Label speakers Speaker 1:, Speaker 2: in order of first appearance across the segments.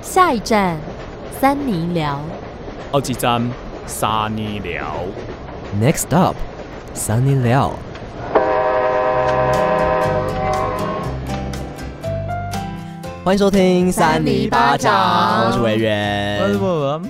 Speaker 1: 下一站，三尼聊。
Speaker 2: 好几站，三尼聊。
Speaker 3: Next up，三尼聊。欢迎收听三尼巴掌，我是维源。
Speaker 2: 我是博文。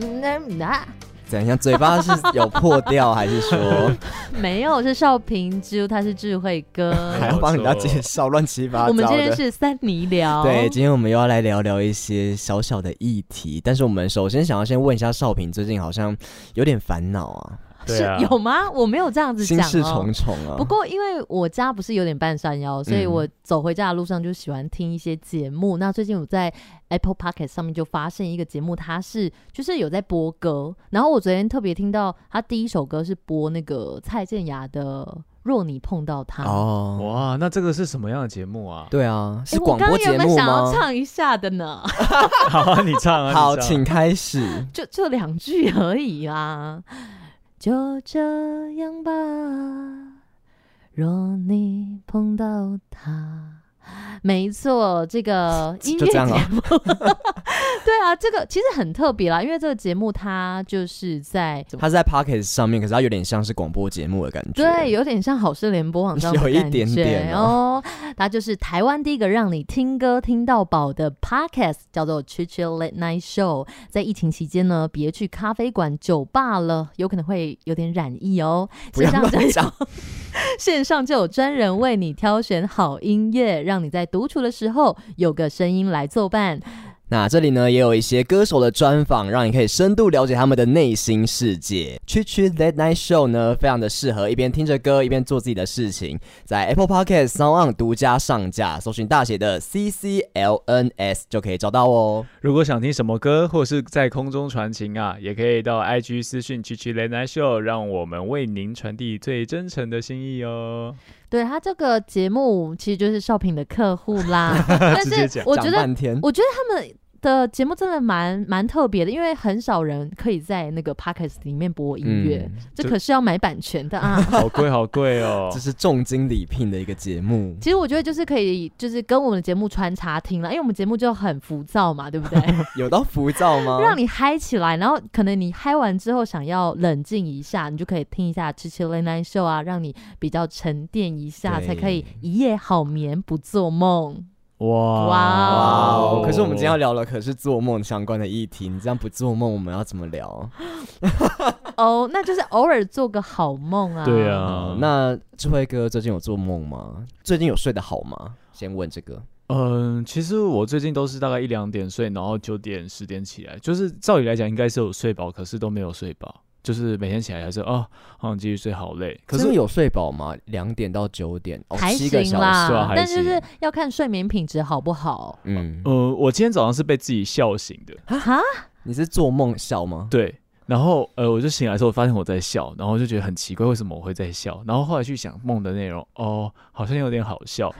Speaker 1: 嗯，那
Speaker 3: 怎样？嘴巴是有破掉，还是说
Speaker 1: 没有？是少平之，他是智慧哥，
Speaker 3: 还要帮人家介绍乱七八糟。
Speaker 1: 我们今天是三尼聊，
Speaker 3: 对，今天我们又要来聊聊一些小小的议题。但是我们首先想要先问一下少平，最近好像有点烦恼啊。
Speaker 1: 是有吗？我没有这样子讲、哦，
Speaker 3: 心事重重啊。
Speaker 1: 不过因为我家不是有点半山腰，所以我走回家的路上就喜欢听一些节目。嗯、那最近我在 Apple p o c k e t 上面就发现一个节目，它是就是有在播歌。然后我昨天特别听到他第一首歌是播那个蔡健雅的《若你碰到他》。
Speaker 2: 哦，哇，那这个是什么样的节目啊？
Speaker 3: 对啊，是广播节目吗？
Speaker 1: 想要唱一下的呢？
Speaker 2: 好啊，你唱啊，
Speaker 3: 好，请开始。
Speaker 1: 就就两句而已啊。就这样吧，若你碰到他。没错，这个音乐节目，对啊，这个其实很特别啦，因为这个节目它就是在
Speaker 3: 它是在 Podcast 上面，可是它有点像是广播节目的感觉，
Speaker 1: 对，有点像好事联播网上的感觉，
Speaker 3: 有一点点哦。
Speaker 1: 它就是台湾第一个让你听歌听到饱的 Podcast，叫做 Chill Chill Late Night Show。在疫情期间呢，别去咖啡馆、酒吧了，有可能会有点染疫哦。
Speaker 3: 不要乱讲。
Speaker 1: 线上就有专人为你挑选好音乐，让你在独处的时候有个声音来作伴。
Speaker 3: 那这里呢，也有一些歌手的专访，让你可以深度了解他们的内心世界。Chill Chill Late Night Show 呢，非常的适合一边听着歌一边做自己的事情，在 Apple Podcast SoundOn 独家上架，搜寻大写的 C C L N S 就可以找到哦。
Speaker 2: 如果想听什么歌，或是在空中传情啊，也可以到 IG 私讯 Chill Chill Late Night Show，让我们为您传递最真诚的心意哦。
Speaker 1: 对，他这个节目其实就是少平的客户啦，但是我觉得，我觉得他们的节目真的蛮蛮特别的，因为很少人可以在那个 podcast 里面播音乐，嗯、这可是要买版权的啊，
Speaker 2: 好贵好贵哦，
Speaker 3: 这是重金礼聘的一个节目。
Speaker 1: 其实我觉得就是可以，就是跟我们的节目穿插听了，因为我们节目就很浮躁嘛，对不对？
Speaker 3: 有到浮躁吗？
Speaker 1: 让你嗨起来，然后可能你嗨完之后想要冷静一下，你就可以听一下《Chill Night Show》啊，让你比较沉淀一下，才可以一夜好眠不做梦。
Speaker 3: 哇哇哦！可是我们今天要聊的可是做梦相关的议题，你这样不做梦，我们要怎么聊？
Speaker 1: 哦，那就是偶尔做个好梦啊。
Speaker 2: 对啊，
Speaker 3: 那智慧哥最近有做梦吗？最近有睡得好吗？先问这个。
Speaker 2: 嗯，其实我最近都是大概一两点睡，然后九点十点起来，就是照理来讲应该是有睡饱，可是都没有睡饱。就是每天起来还是哦，好想继续睡，好累。
Speaker 3: 可是有睡饱吗？两点到九点，哦，
Speaker 1: 还
Speaker 3: 七个小时
Speaker 1: 啦。但就是要看睡眠品质好不好。
Speaker 3: 嗯，
Speaker 2: 呃，我今天早上是被自己笑醒的。
Speaker 1: 哈？
Speaker 3: 你是做梦笑吗？
Speaker 2: 对。然后，呃，我就醒来的时候，发现我在笑，然后就觉得很奇怪，为什么我会在笑？然后后来去想梦的内容，哦，好像有点好笑，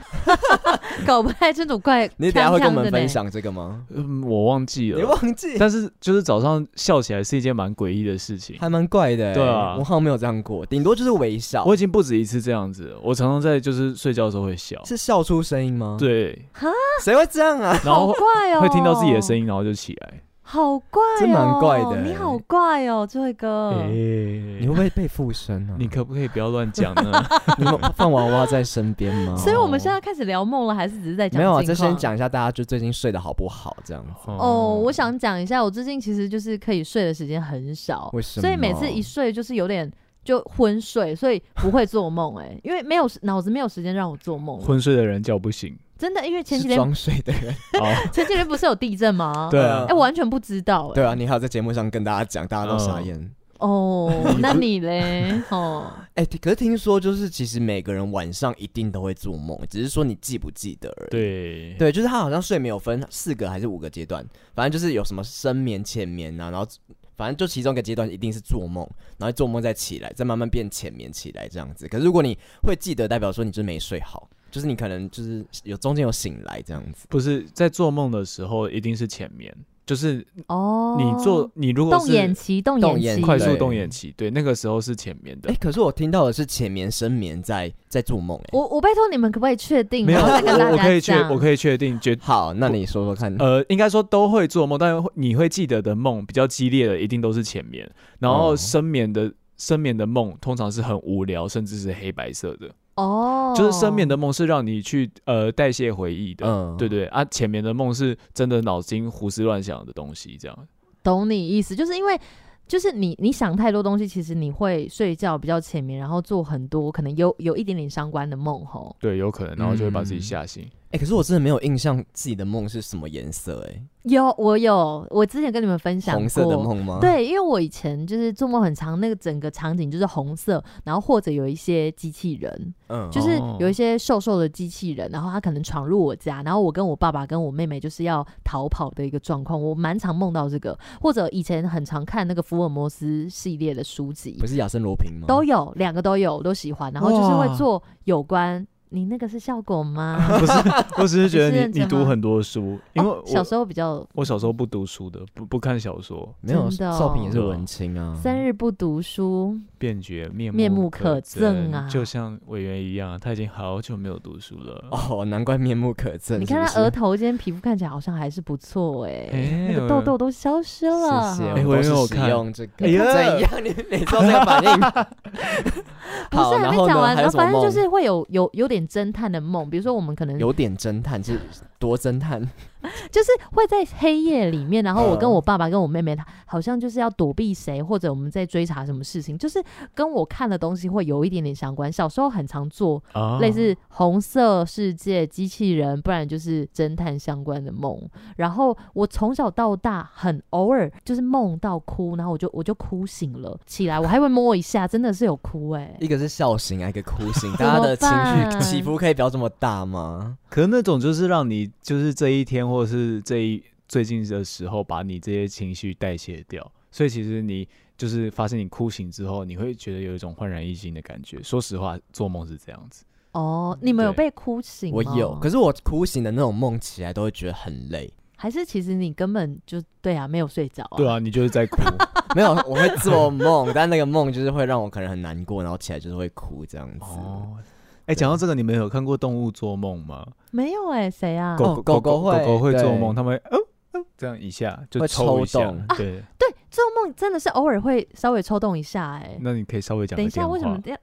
Speaker 1: 搞不太清楚怪。
Speaker 3: 你等下会跟我们分享这个吗？
Speaker 2: 嗯，我忘记了，
Speaker 3: 你忘记？
Speaker 2: 但是就是早上笑起来是一件蛮诡异的事情，
Speaker 3: 还蛮怪的。
Speaker 2: 对啊，
Speaker 3: 我好像没有这样过，顶多就是微笑。
Speaker 2: 我已经不止一次这样子，我常常在就是睡觉的时候会笑，
Speaker 3: 是笑出声音吗？
Speaker 2: 对，
Speaker 1: 哈，
Speaker 3: 谁会这样啊？
Speaker 2: 然后
Speaker 1: 好怪哦，
Speaker 2: 会听到自己的声音，然后就起来。
Speaker 1: 好怪哦，
Speaker 3: 真蛮怪的。
Speaker 1: 你好怪哦，这位哥。
Speaker 2: 欸、
Speaker 3: 你会不会被附身呢？
Speaker 2: 你可不可以不要乱讲呢？
Speaker 3: 你放娃娃在身边吗？
Speaker 1: 所以我们现在开始聊梦了，还是只是在讲？
Speaker 3: 没有啊，就先讲一下大家就最近睡得好不好这样子。
Speaker 1: 哦，我想讲一下，我最近其实就是可以睡的时间很少，
Speaker 3: 为什么？
Speaker 1: 所以每次一睡就是有点就昏睡，所以不会做梦。哎，因为没有脑子没有时间让我做梦。
Speaker 2: 昏睡的人叫不醒。
Speaker 1: 真的，因为前几天
Speaker 3: 装睡的人，
Speaker 1: 前几天不是有地震吗？
Speaker 2: 对啊，
Speaker 1: 哎，我完全不知道。
Speaker 3: 对啊，你还有在节目上跟大家讲，大家都傻眼。
Speaker 1: 哦，那你嘞？哦，
Speaker 3: 哎，可是听说就是其实每个人晚上一定都会做梦，只是说你记不记得而已。
Speaker 2: 对
Speaker 3: 对，就是他好像睡眠有分四个还是五个阶段，反正就是有什么深眠、浅眠啊，然后反正就其中一个阶段一定是做梦，然后做梦再起来，再慢慢变浅眠起来这样子。可是如果你会记得，代表说你就没睡好。就是你可能就是有中间有醒来这样子，
Speaker 2: 不是在做梦的时候一定是浅眠，就是
Speaker 1: 哦，
Speaker 2: 你做你如果是
Speaker 1: 动眼期，动眼期，
Speaker 2: 快速动眼期，对，那个时候是浅眠的。
Speaker 3: 哎，可是我听到的是浅眠、深眠在在做梦。哎，
Speaker 1: 我我拜托你们可不可以确定？
Speaker 2: 没有，
Speaker 1: 我
Speaker 2: 我可以确我可以确定，绝
Speaker 3: 好。那你说说看。
Speaker 2: 呃，应该说都会做梦，但是你会记得的梦比较激烈的，一定都是浅眠。然后深眠的深眠的梦通常是很无聊，甚至是黑白色的。
Speaker 1: 哦，
Speaker 2: 就是深眠的梦是让你去呃代谢回忆的，嗯，对对啊，浅眠的梦是真的脑筋胡思乱想的东西，这样。
Speaker 1: 懂你意思，就是因为就是你你想太多东西，其实你会睡觉比较浅眠，然后做很多可能有有一点点相关的梦吼。
Speaker 2: 对，有可能，然后就会把自己吓醒。
Speaker 3: 欸，可是我真的没有印象自己的梦是什么颜色哎、欸。
Speaker 1: 有，我有，我之前跟你们分享过
Speaker 3: 红色的梦吗？
Speaker 1: 对，因为我以前就是做梦很长，那个整个场景就是红色，然后或者有一些机器人，嗯，就是有一些瘦瘦的机器人，然后他可能闯入我家，然后我跟我爸爸跟我妹妹就是要逃跑的一个状况。我蛮常梦到这个，或者以前很常看那个福尔摩斯系列的书籍，
Speaker 3: 不是亚森罗平吗？
Speaker 1: 都有，两个都有，我都喜欢，然后就是会做有关。你那个是效果吗？
Speaker 2: 不是，我只是觉得你你读很多书，因为、哦、
Speaker 1: 小时候比较，
Speaker 2: 我小时候不读书的，不不看小说，
Speaker 3: 没有少平也是文青啊。
Speaker 1: 三日不读书，
Speaker 2: 便觉面
Speaker 1: 面目可憎啊，
Speaker 2: 就像委员一样，他已经好久没有读书了。
Speaker 3: 哦，难怪面目可憎。
Speaker 1: 你看他额头今天皮肤看起来好像还是不错哎、欸，欸、那个痘痘都消失了。
Speaker 3: 谢谢，哎，我有看用这个，哎呀，怎样？你你做这个反应？
Speaker 1: 不是还没讲完，然后反正就是会有有有点侦探的梦，比如说我们可能
Speaker 3: 有点侦探，就是多侦探。
Speaker 1: 就是会在黑夜里面，然后我跟我爸爸跟我妹妹，他好像就是要躲避谁，或者我们在追查什么事情，就是跟我看的东西会有一点点相关。小时候很常做类似红色世界、机器人，不然就是侦探相关的梦。然后我从小到大很偶尔就是梦到哭，然后我就我就哭醒了起来，我还会摸一下，真的是有哭哎、欸。
Speaker 3: 一个是笑醒，一个哭醒，大家的情绪起伏可以不要这么大吗？
Speaker 2: 可是那种就是让你就是这一天。或者是这一最近的时候，把你这些情绪代谢掉，所以其实你就是发现你哭醒之后，你会觉得有一种焕然一新的感觉。说实话，做梦是这样子。
Speaker 1: 哦，你们有被哭醒吗？
Speaker 3: 我有，可是我哭醒的那种梦起来都会觉得很累。
Speaker 1: 还是其实你根本就对啊，没有睡着啊？
Speaker 2: 对啊，你就是在哭。
Speaker 3: 没有，我会做梦，但那个梦就是会让我可能很难过，然后起来就是会哭这样子。哦。
Speaker 2: 哎，讲到这个，你们有看过动物做梦吗？
Speaker 1: 没有哎，谁啊？
Speaker 2: 狗狗狗狗狗会做梦，他们哦哦这样一下就抽一下，对
Speaker 1: 对，做梦真的是偶尔会稍微抽动一下哎。
Speaker 2: 那你可以稍微讲。
Speaker 1: 等一下，为什么这样？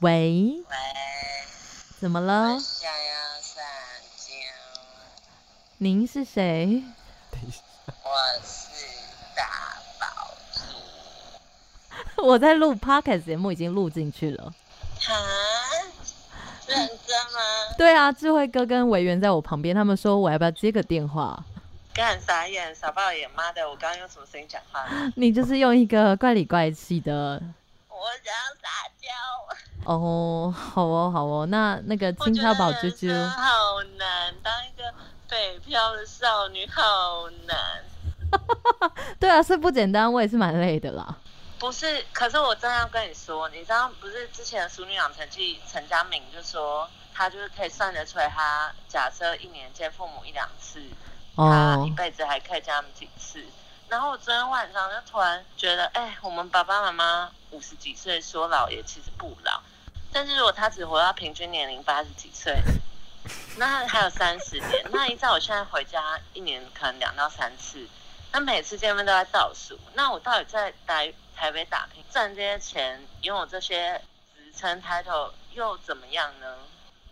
Speaker 1: 喂喂，怎么了？我想要撒娇。您是谁？我是大宝珠。我在录 Podcast 节目，已经录进去了。啊，认真吗？对啊，智慧哥跟委员在我旁边，他们说我要不要接个电话？
Speaker 4: 干傻眼，傻爆眼，妈的！我刚刚用什么声音讲话？
Speaker 1: 你就是用一个怪里怪气的。
Speaker 4: 我想要撒娇。
Speaker 1: 哦，好哦，好哦，那那个轻飘宝啾啾。
Speaker 4: 好难，当一个北漂的少女好难。
Speaker 1: 对啊，是不简单，我也是蛮累的啦。
Speaker 4: 不是，可是我真的要跟你说，你知道不是之前的《淑女养成记》陈嘉敏就说他就是可以算得出来，他假设一年见父母一两次，他一辈子还可以见他们几次。然后我昨天晚上就突然觉得，哎，我们爸爸妈妈五十几岁说老也其实不老，但是如果他只活到平均年龄八十几岁，那还有三十年。那依照我现在回家一年可能两到三次，那每次见面都在倒数，那我到底在待？台北打拼赚这些钱，拥有这些职称 title 又怎么样呢？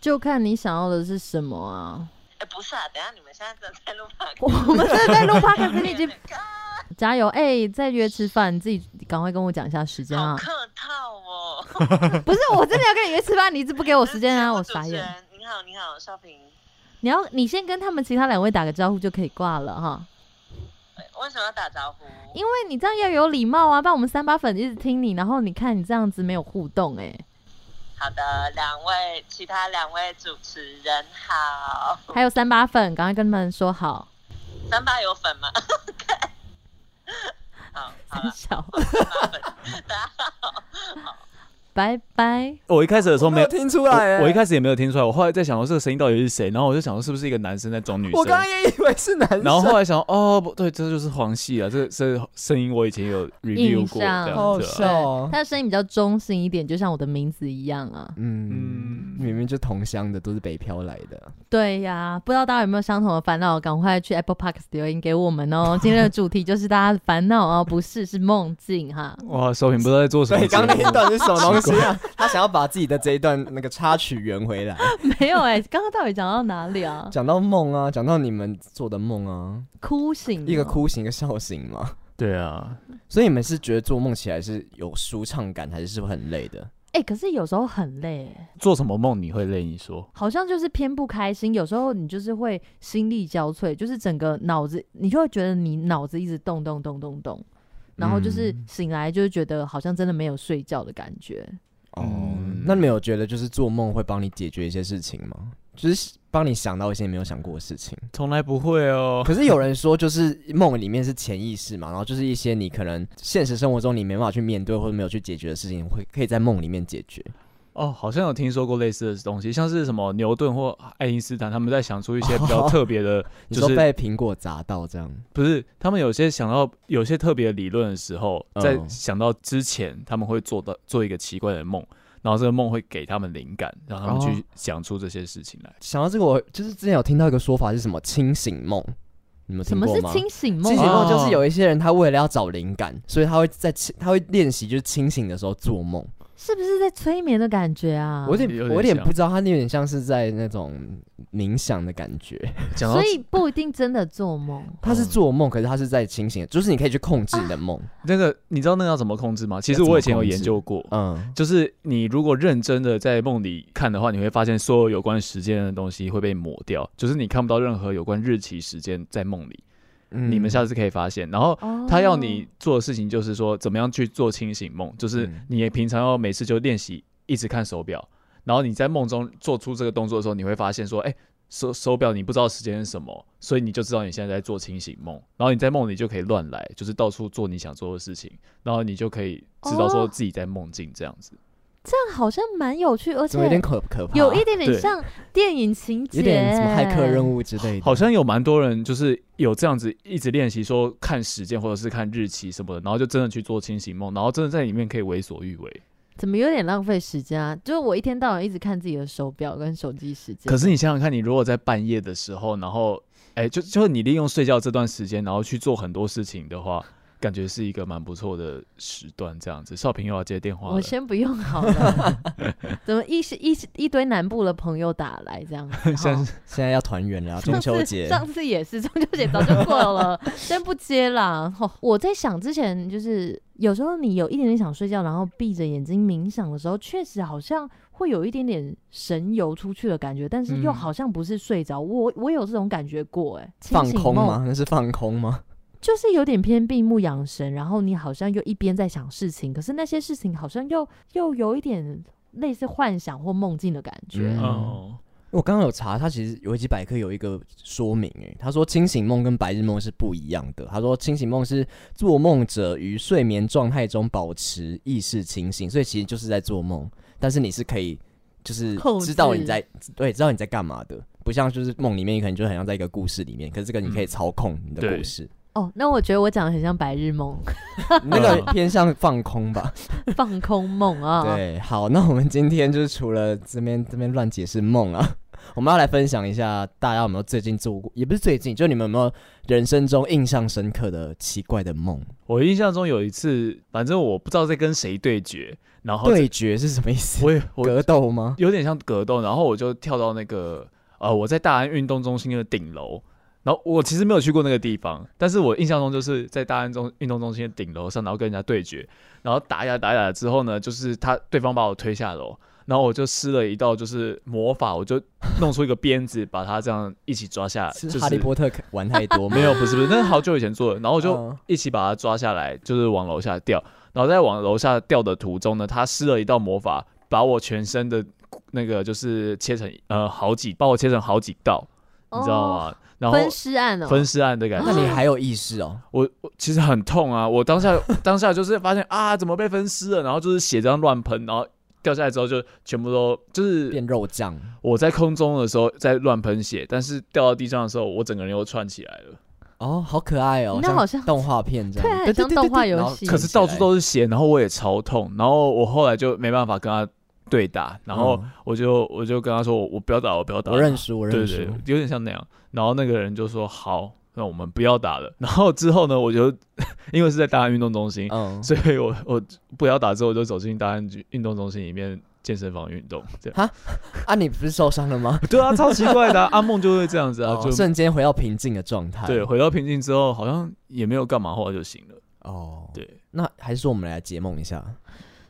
Speaker 1: 就看你想要的是什么啊！
Speaker 4: 哎、欸，不是啊，等下你们现在正在录 podcast，
Speaker 1: 我们正在录 podcast，可是你已经 加油哎、欸！再约吃饭，你自己赶快跟我讲一下时间啊！
Speaker 4: 客套哦，
Speaker 1: 不是，我真的要跟你约吃饭，你一直不给我时间啊！我傻眼。
Speaker 4: 你好，你好，少平，
Speaker 1: 你要你先跟他们其他两位打个招呼就可以挂了哈。
Speaker 4: 为什么要打招呼？
Speaker 1: 因为你这样要有礼貌啊，不然我们三八粉一直听你，然后你看你这样子没有互动哎、欸。
Speaker 4: 好的，两位其他两位主持人好，
Speaker 1: 还有三八粉，赶快跟他们说好。
Speaker 4: 三八有粉吗？好，好
Speaker 1: 三小，
Speaker 4: 三八粉，大家好。好
Speaker 1: 拜拜。
Speaker 2: 我一开始的时候没有
Speaker 3: 听出来，
Speaker 2: 我一开始也没有听出来。我后来在想说这个声音到底是谁，然后我就想说是不是一个男生在装女生。
Speaker 3: 我刚刚也以为是男生，
Speaker 2: 然后后来想哦不对，这就是黄系啊，这这声音我以前有 review 过，这样子。
Speaker 3: 哦，
Speaker 1: 他的声音比较中性一点，就像我的名字一样啊。
Speaker 3: 嗯，明明就同乡的，都是北漂来的。
Speaker 1: 对呀，不知道大家有没有相同的烦恼？赶快去 Apple Podcast 留言给我们哦。今天的主题就是大家的烦恼哦，不是是梦境哈。
Speaker 2: 哇，收屏不知道在做什么。
Speaker 3: 你，刚刚那一段是什么东西啊？他想要把自己的这一段那个插曲圆回来。
Speaker 1: 没有哎、欸，刚刚到底讲到哪里啊？
Speaker 3: 讲到梦啊，讲到你们做的梦啊，
Speaker 1: 哭醒，
Speaker 3: 一个哭醒，一个笑醒嘛。
Speaker 2: 对啊，
Speaker 3: 所以你们是觉得做梦起来是有舒畅感，还是是不是很累的？
Speaker 1: 哎、欸，可是有时候很累。
Speaker 2: 做什么梦你会累？你说？
Speaker 1: 好像就是偏不开心，有时候你就是会心力交瘁，就是整个脑子你就会觉得你脑子一直动动动动动，然后就是醒来就是觉得好像真的没有睡觉的感觉。
Speaker 3: 哦、嗯，那你没有觉得就是做梦会帮你解决一些事情吗？就是帮你想到一些你没有想过的事情，
Speaker 2: 从来不会哦。
Speaker 3: 可是有人说，就是梦里面是潜意识嘛，然后就是一些你可能现实生活中你没办法去面对或者没有去解决的事情，会可以在梦里面解决。
Speaker 2: 哦，好像有听说过类似的东西，像是什么牛顿或爱因斯坦，他们在想出一些比较特别的，就是、
Speaker 3: 被苹果砸到这样，
Speaker 2: 不是？他们有些想到有些特别的理论的时候，在想到之前，他们会做到做一个奇怪的梦。然后这个梦会给他们灵感，让他们去想出这些事情来。
Speaker 3: 想到这个，我就是之前有听到一个说法是什么清醒梦，你们听过吗？
Speaker 1: 什么是清醒梦？
Speaker 3: 清醒梦就是有一些人他为了要找灵感，所以他会在他会练习，就是清醒的时候做梦。
Speaker 1: 是不是在催眠的感觉啊？
Speaker 3: 我有点，我有点不知道，他有点像是在那种冥想的感觉，
Speaker 1: 所以不一定真的做梦。
Speaker 3: 他是做梦，可是他是在清醒，就是你可以去控制你的梦。啊。
Speaker 2: 那个你知道那个要怎么控制吗？其实我以前有研究过，嗯，就是你如果认真的在梦里看的话，你会发现所有有关时间的东西会被抹掉，就是你看不到任何有关日期、时间在梦里。嗯、你们下次可以发现，然后他要你做的事情就是说，怎么样去做清醒梦，就是你平常要每次就练习一直看手表，然后你在梦中做出这个动作的时候，你会发现说，哎、欸，手手表你不知道时间是什么，所以你就知道你现在在做清醒梦，然后你在梦里就可以乱来，就是到处做你想做的事情，然后你就可以知道说自己在梦境这样子。
Speaker 1: 这样好像蛮有趣，而且
Speaker 3: 有点可可怕，
Speaker 1: 有一点点像电影情节，
Speaker 3: 有点什么骇客任务之类的。
Speaker 2: 好像有蛮多人就是有这样子一直练习，说看时间或者是看日期什么的，然后就真的去做清醒梦，然后真的在里面可以为所欲为。
Speaker 1: 怎么有点浪费时间啊？就是我一天到晚一直看自己的手表跟手机时间。
Speaker 2: 可是你想想看，你如果在半夜的时候，然后哎，就就是你利用睡觉这段时间，然后去做很多事情的话。感觉是一个蛮不错的时段，这样子。少平又要接电话，
Speaker 1: 我先不用好了。怎么一一一堆南部的朋友打来这样子？
Speaker 3: 现 现在要团圆了，中秋节。
Speaker 1: 上次也是中秋节，早就过了，先不接啦。我在想之前，就是有时候你有一点点想睡觉，然后闭着眼睛冥想的时候，确实好像会有一点点神游出去的感觉，但是又好像不是睡着。我我有这种感觉过，哎，
Speaker 3: 放空吗？那是放空吗？
Speaker 1: 就是有点偏闭目养神，然后你好像又一边在想事情，可是那些事情好像又又有一点类似幻想或梦境的感觉。
Speaker 3: 嗯嗯、我刚刚有查，他其实维基百科有一个说明，诶，他说清醒梦跟白日梦是不一样的。他说清醒梦是做梦者于睡眠状态中保持意识清醒，所以其实就是在做梦，但是你是可以就是知道你在对知道你在干嘛的，不像就是梦里面你可能就很像在一个故事里面，可是这个你可以操控你的故事。嗯
Speaker 1: 哦，那我觉得我讲的很像白日梦，
Speaker 3: 那个偏向放空吧，
Speaker 1: 放空梦啊。
Speaker 3: 对，好，那我们今天就是除了这边这边乱解释梦啊，我们要来分享一下，大家有没有最近做过，也不是最近，就你们有没有人生中印象深刻的奇怪的梦？
Speaker 2: 我印象中有一次，反正我不知道在跟谁对决，然后
Speaker 3: 对决是什么意思？
Speaker 2: 我也
Speaker 3: 格斗吗？
Speaker 2: 有点像格斗，然后我就跳到那个呃，我在大安运动中心的顶楼。然后我其实没有去过那个地方，但是我印象中就是在大安中运动中心的顶楼上，然后跟人家对决，然后打呀打呀之后呢，就是他对方把我推下楼，然后我就施了一道就是魔法，我就弄出一个鞭子，把他这样一起抓下来。
Speaker 3: 是哈利波特玩太多？
Speaker 2: 没有，不是不是，那是好久以前做的。然后我就一起把他抓下来，就是往楼下掉。然后在往楼下掉的途中呢，他施了一道魔法，把我全身的那个就是切成呃好几，把我切成好几道，你知道吗？然后
Speaker 1: 分尸案哦，
Speaker 2: 分尸案的感觉。
Speaker 3: 那你还有意识哦？
Speaker 2: 我我其实很痛啊！我当下 当下就是发现啊，怎么被分尸了？然后就是血这样乱喷，然后掉下来之后就全部都就是
Speaker 3: 变肉酱。
Speaker 2: 我在空中的时候在乱喷血，但是掉到地上的时候，我整个人又串起来了。
Speaker 3: 哦，好可爱哦，
Speaker 1: 那好像
Speaker 3: 动画片这样，
Speaker 1: 对，很像动画游戏。
Speaker 2: 可是到处都是血，然后我也超痛，然后我后来就没办法跟他对打，然后我就我就跟他说，我不要打，我不要打，
Speaker 3: 我认识，我认输，
Speaker 2: 对对，有点像那样。然后那个人就说好。那我们不要打了。然后之后呢，我就 因为是在大安运动中心，嗯，所以我我不要打之后，我就走进大安运动中心里面健身房运动。这样哈
Speaker 3: 啊，你不是受伤了吗？
Speaker 2: 对啊，超奇怪的，阿梦就会这样子啊，就
Speaker 3: 瞬间回到平静的状态。
Speaker 2: 对，回到平静之后，好像也没有干嘛，后来就醒了。
Speaker 3: 哦，
Speaker 2: 对，
Speaker 3: 那还是说我们来解梦一下。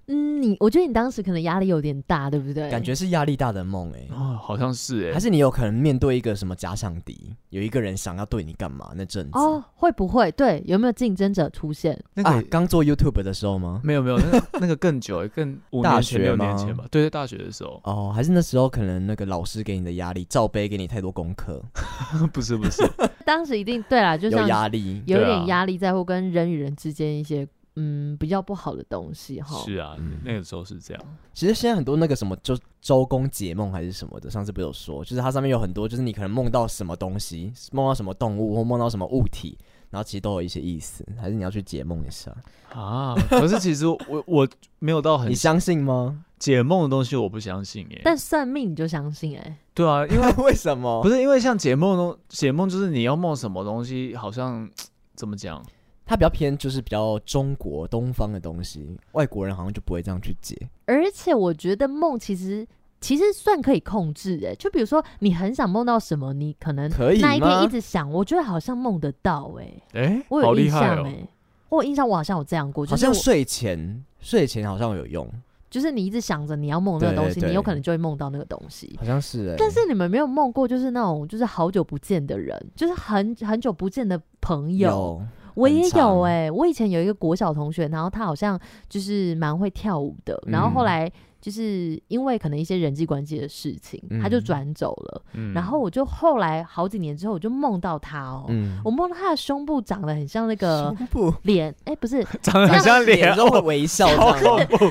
Speaker 1: 嗯，你我觉得你当时可能压力有点大，对不对？
Speaker 3: 感觉是压力大的梦，哎，
Speaker 2: 哦，好像是哎，
Speaker 3: 还是你有可能面对一个什么假想敌，有一个人想要对你干嘛那阵子？
Speaker 1: 哦，会不会？对，有没有竞争者出现？
Speaker 3: 那个刚做 YouTube 的时候吗？
Speaker 2: 没有没有，那那个更久，更五年前六年前吧？对对，大学的时候。
Speaker 3: 哦，还是那时候可能那个老师给你的压力，罩杯给你太多功课？
Speaker 2: 不是不是，
Speaker 1: 当时一定对啦，就像
Speaker 3: 有压力，
Speaker 1: 有一点压力在，或跟人与人之间一些。嗯，比较不好的东西哈。
Speaker 2: 是啊，嗯、那个时候是这样。
Speaker 3: 其实现在很多那个什么，就周公解梦还是什么的，上次不是有说，就是它上面有很多，就是你可能梦到什么东西，梦到什么动物或梦到什么物体，然后其实都有一些意思，还是你要去解梦一下
Speaker 2: 啊？可是其实我我没有到很，
Speaker 3: 你相信吗？
Speaker 2: 解梦的东西我不相信耶。
Speaker 1: 但算命你就相信哎？
Speaker 2: 对啊，因为
Speaker 3: 为什么？
Speaker 2: 不是因为像解梦东解梦，就是你要梦什么东西，好像 怎么讲？
Speaker 3: 它比较偏，就是比较中国东方的东西，外国人好像就不会这样去解。
Speaker 1: 而且我觉得梦其实其实算可以控制诶，就比如说你很想梦到什么，你可能那一天一直想，我觉得好像梦得到诶。
Speaker 2: 诶，
Speaker 1: 我有印象诶，我有印象我好像有这样过，
Speaker 3: 好像睡前睡前好像有用，
Speaker 1: 就是你一直想着你要梦那个东西，你有可能就会梦到那个东西，
Speaker 3: 好像是诶。
Speaker 1: 但是你们没有梦过，就是那种就是好久不见的人，就是很很久不见的朋友。我也有哎、欸，我以前有一个国小同学，然后他好像就是蛮会跳舞的，然后后来。就是因为可能一些人际关系的事情，嗯、他就转走了。嗯、然后我就后来好几年之后，我就梦到他哦。嗯、我梦到他的胸部长得很像那个脸，哎部，不是
Speaker 2: 长得很像脸，
Speaker 3: 然后微笑。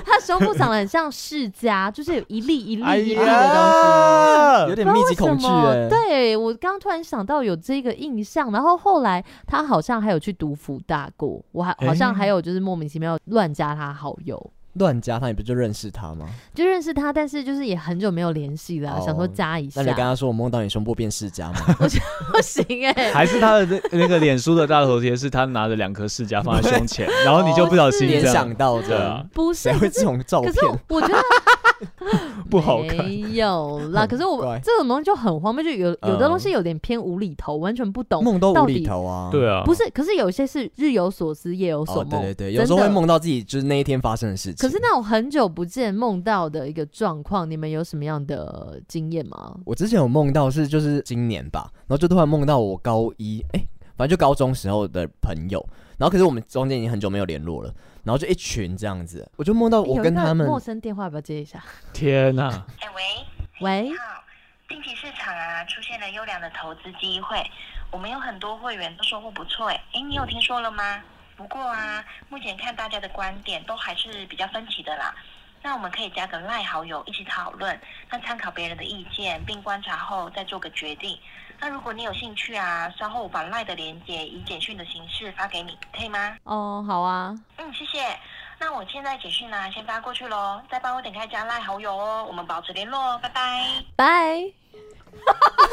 Speaker 1: 他胸部长得很像世家，就是有一粒一粒一粒的东西，
Speaker 3: 有点密集恐惧。
Speaker 1: 对，我刚刚突然想到有这个印象，然后后来他好像还有去读福大过，我还好像还有就是莫名其妙乱加他好友。
Speaker 3: 乱加他，你不就认识他吗？
Speaker 1: 就认识他，但是就是也很久没有联系了，想说加一下。
Speaker 3: 那你跟他说我梦到你胸部变世家吗？
Speaker 1: 我觉得不行哎。
Speaker 2: 还是他的那那个脸书的大头贴是他拿着两颗世家放在胸前，然后你就不小心联想到的。
Speaker 1: 不是，
Speaker 3: 谁会这种照片？
Speaker 1: 我觉得
Speaker 2: 不好看。
Speaker 1: 没有啦，可是我这种东西就很荒谬，就有有的东西有点偏无厘头，完全不懂。
Speaker 3: 梦都无厘头啊？
Speaker 2: 对啊。
Speaker 1: 不是，可是有些是日有所思，夜有所梦。
Speaker 3: 对对对，有时候会梦到自己就是那一天发生的事情。
Speaker 1: 可是那种很久不见梦到的一个状况，你们有什么样的经验吗？
Speaker 3: 我之前有梦到是就是今年吧，然后就突然梦到我高一，哎、欸，反正就高中时候的朋友，然后可是我们中间已经很久没有联络了，然后就一群这样子，我就梦到我跟他们、欸、
Speaker 1: 陌生电话，要不要接一下？
Speaker 2: 天哪！
Speaker 4: 哎、欸、喂
Speaker 1: 喂，
Speaker 4: 你好，近期市场啊出现了优良的投资机会，我们有很多会员都收获不错，哎，哎，你有听说了吗？不过啊，目前看大家的观点都还是比较分歧的啦。那我们可以加个赖好友一起讨论，那参考别人的意见，并观察后再做个决定。那如果你有兴趣啊，稍后我把赖的连接以简讯的形式发给你，可以吗？
Speaker 1: 哦，好啊。
Speaker 4: 嗯，谢谢。那我现在简讯呢，先发过去喽，再帮我点开加赖好友哦。我们保持联络，拜拜。
Speaker 1: 拜。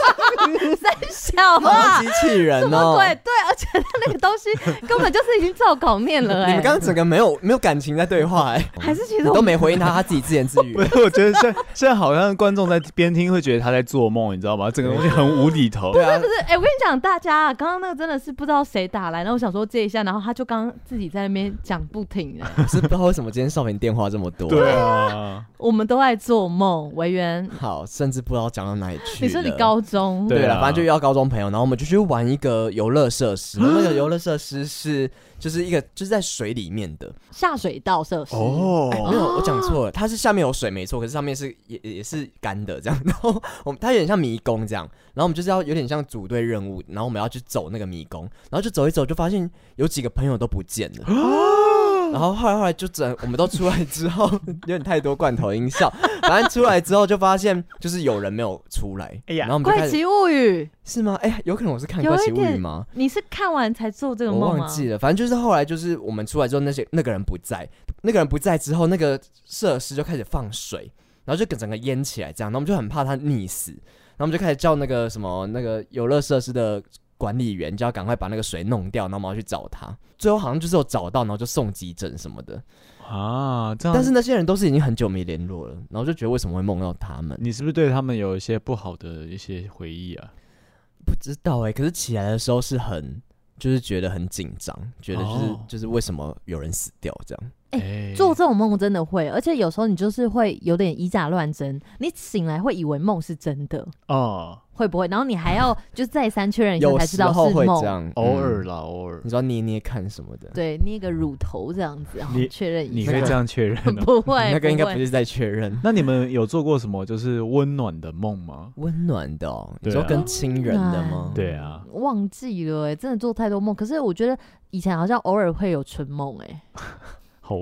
Speaker 1: 三小啊，
Speaker 3: 机器人
Speaker 1: 哦，对对，而且他那个东西根本就是已经照稿念了 哎。
Speaker 3: 你们刚刚整个没有没有感情在对话哎，
Speaker 1: 还是其实我
Speaker 3: 都没回应他，他自己自言自语。
Speaker 2: 不是，我觉得现现在好像观众在边听会觉得他在做梦，你知道吗？整个东西很无厘头。
Speaker 1: 对啊，不是哎，我跟你讲，大家刚刚那个真的是不知道谁打来，然后我想说接一下，然后他就刚刚自己在那边讲不停哎，
Speaker 3: 是不知道为什么今天少平电话这么多。
Speaker 2: 对啊，
Speaker 1: 我们都在做梦，维园
Speaker 3: 好，甚至不知道讲到哪里去。
Speaker 1: 你说你高中？
Speaker 3: 对了，反正就遇到高中朋友，然后我们就去玩一个游乐设施。那个游乐设施是就是一个就是在水里面的
Speaker 1: 下水道设施。
Speaker 2: 哦，
Speaker 3: 没有，我讲错了，它是下面有水没错，可是上面是也也是干的这样。然后我们它有点像迷宫这样，然后我们就是要有点像组队任务，然后我们要去走那个迷宫，然后就走一走，就发现有几个朋友都不见了。然后后来后来就整，我们都出来之后，有点太多罐头音效。反正出来之后就发现，就是有人没有出来。哎呀，然后我们就
Speaker 1: 怪奇物语
Speaker 3: 是吗？哎，有可能我是看怪奇物语吗？
Speaker 1: 你是看完才做这个梦吗？
Speaker 3: 我忘记了。反正就是后来就是我们出来之后，那些那个人不在，那个人不在之后，那个设施就开始放水，然后就整个淹起来，这样，然后我们就很怕他溺死，然后我们就开始叫那个什么那个游乐设施的。管理员就要赶快把那个水弄掉，然后我们要去找他。最后好像就是有找到，然后就送急诊什么的
Speaker 2: 啊。这样，
Speaker 3: 但是那些人都是已经很久没联络了，然后就觉得为什么会梦到他们？
Speaker 2: 你是不是对他们有一些不好的一些回忆啊？
Speaker 3: 不知道哎、欸，可是起来的时候是很，就是觉得很紧张，觉得就是、哦、就是为什么有人死掉这样。
Speaker 1: 哎、欸，做这种梦真的会，而且有时候你就是会有点以假乱真，你醒来会以为梦是真的哦。会不会？然后你还要就再三确认一下才知道是梦。
Speaker 2: 偶尔啦，偶尔。
Speaker 3: 你知道捏捏看什么的？
Speaker 1: 对，捏个乳头这样子，然后确认一下。
Speaker 2: 你可以这样确认？
Speaker 1: 不会，
Speaker 3: 那个应该不是在确认。
Speaker 2: 那你们有做过什么就是温暖的梦吗？
Speaker 3: 温暖的，你说跟亲人的吗？
Speaker 2: 对啊，
Speaker 1: 忘记了哎，真的做太多梦。可是我觉得以前好像偶尔会有春梦哎。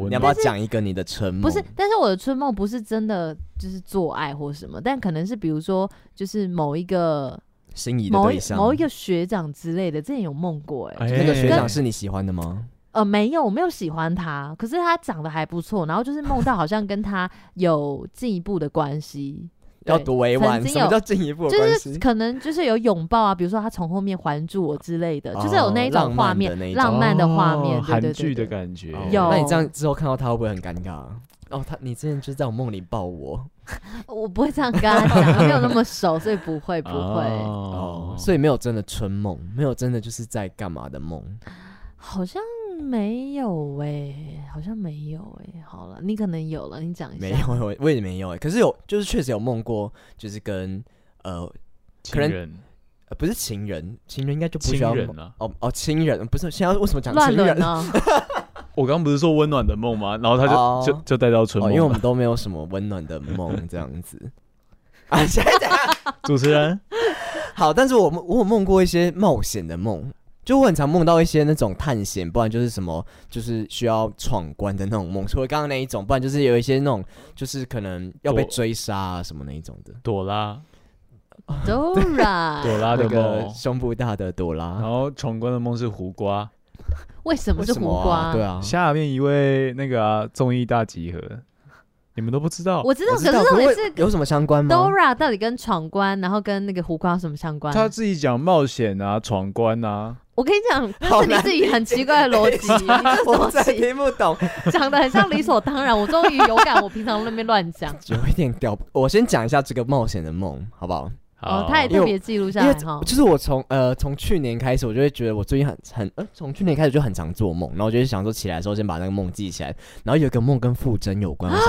Speaker 3: 你要不要讲一个你的春梦？
Speaker 1: 不是，但是我的春梦不是真的就是做爱或什么，但可能是比如说就是某一个
Speaker 3: 心仪的对象，
Speaker 1: 某一个学长之类的，之前有梦过哎、欸。
Speaker 3: 那个学长是你喜欢的吗？
Speaker 1: 呃，没有，我没有喜欢他，可是他长得还不错，然后就是梦到好像跟他有进一步的关系。
Speaker 3: 要多委婉，什么叫进一步的关系？
Speaker 1: 就是可能就是有拥抱啊，比如说他从后面环住我之类的，哦、就是有那一种画面，浪漫的画面，韩剧、
Speaker 2: 哦、的感觉。
Speaker 1: 有，
Speaker 3: 那你这样之后看到他会不会很尴尬？哦，他你之前就是在我梦里抱我，
Speaker 1: 我不会这样跟他讲，没有那么熟，所以不会不会
Speaker 3: 哦，所以没有真的春梦，没有真的就是在干嘛的梦，
Speaker 1: 好像。没有哎、欸，好像没有哎、欸。好了，你可能有了，你讲一下。
Speaker 3: 没有，我我也没有哎、欸。可是有，就是确实有梦过，就是跟呃，
Speaker 2: 情人，
Speaker 3: 呃，不是情人，情人应该就不需要
Speaker 2: 亲人啊。
Speaker 3: 哦哦，亲人不是，现在为什么讲情人呢？
Speaker 2: 我刚刚不是说温暖的梦吗？然后他就、哦、就就带到春梦、哦，
Speaker 3: 因为我们都没有什么温暖的梦这样子。啊，现在
Speaker 2: 主持人
Speaker 3: 好，但是我我有梦过一些冒险的梦。就我很常梦到一些那种探险，不然就是什么，就是需要闯关的那种梦。除了刚刚那一种，不然就是有一些那种，就是可能要被追杀啊什么那一种的。
Speaker 2: 朵拉，
Speaker 1: 朵拉，
Speaker 2: 朵拉的梦，
Speaker 3: 胸部大的朵拉。
Speaker 2: 然后闯关的梦是胡瓜，
Speaker 1: 为什么是胡瓜？
Speaker 3: 啊对啊，
Speaker 2: 下面一位那个啊，综艺大集合。你们都不知道，
Speaker 1: 我知道，可是到底是
Speaker 3: 有什么相关吗
Speaker 1: ？Dora 到底跟闯关，然后跟那个胡瓜有什么相关？
Speaker 2: 他自己讲冒险啊，闯关啊。
Speaker 1: 我跟你讲，那是你自己很奇怪的逻辑，你 这
Speaker 3: 逻辑听不懂，
Speaker 1: 讲的很像理所当然。我终于有感，我平常那边乱讲，
Speaker 3: 有一点屌。我先讲一下这个冒险的梦，好不好？
Speaker 1: 哦，他也特别记录下来哈。
Speaker 3: 就是我从呃从去年开始，我就会觉得我最近很很呃从去年开始就很常做梦，然后我就想说起来的时候先把那个梦记起来。然后有一个梦跟傅征有关，我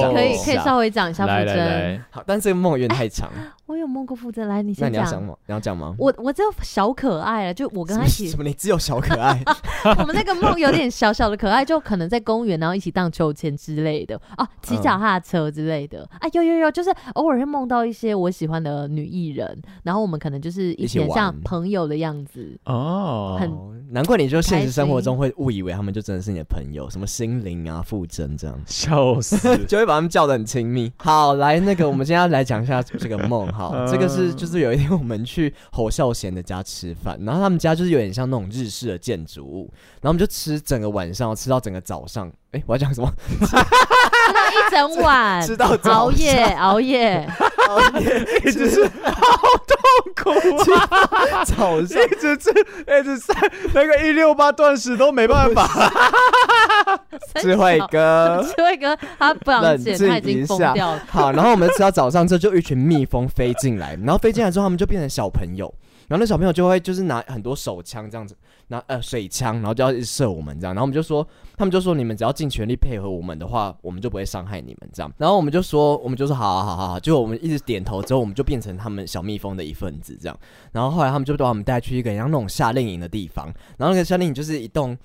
Speaker 3: 想
Speaker 1: 可以可以可以稍微讲一下傅征。
Speaker 3: 好，但是这个梦有点太长。
Speaker 1: 我有梦过傅征，来你先讲。
Speaker 3: 那你要讲吗？你要讲吗？
Speaker 1: 我我只有小可爱了，就我跟他一起。
Speaker 3: 什么？你只有小可爱？
Speaker 1: 我们那个梦有点小小的可爱，就可能在公园，然后一起荡秋千之类的哦，骑脚踏车之类的。啊，有有有，就是偶尔会梦到一些我喜欢的女艺人，然后我们可能就是一起像朋友的样子哦。很
Speaker 3: 难怪你就现实生活中会误以为他们就真的是你的朋友，什么心灵啊、傅真这样，
Speaker 2: 笑死，
Speaker 3: 就会把他们叫得很亲密。好，来那个，我们今天要来讲一下这个梦。好，这个是就是有一天我们去侯孝贤的家吃饭，然后他们家就是有点像那种日式的建筑物，然后我们就吃整个晚上，吃到整个早上。哎、欸，我要讲什么？
Speaker 1: 吃到一整晚，
Speaker 3: 吃到
Speaker 1: 熬夜熬夜
Speaker 3: 熬夜，一直是 好痛苦啊！早上
Speaker 2: 一直吃，一直吃那个一六八断食都没办法。
Speaker 3: 智慧哥，
Speaker 1: 智慧哥，他不想剪，他已经疯掉了。
Speaker 3: 好，然后我们吃到早上之后，就一群蜜蜂飞进来，然后飞进来之后，他们就变成小朋友，然后那小朋友就会就是拿很多手枪这样子。拿呃水枪，然后就要射我们这样，然后我们就说，他们就说你们只要尽全力配合我们的话，我们就不会伤害你们这样。然后我们就说，我们就说好好好好，就我们一直点头之后，我们就变成他们小蜜蜂的一份子这样。然后后来他们就把我们带去一个像那种夏令营的地方，然后那个夏令营就是一栋。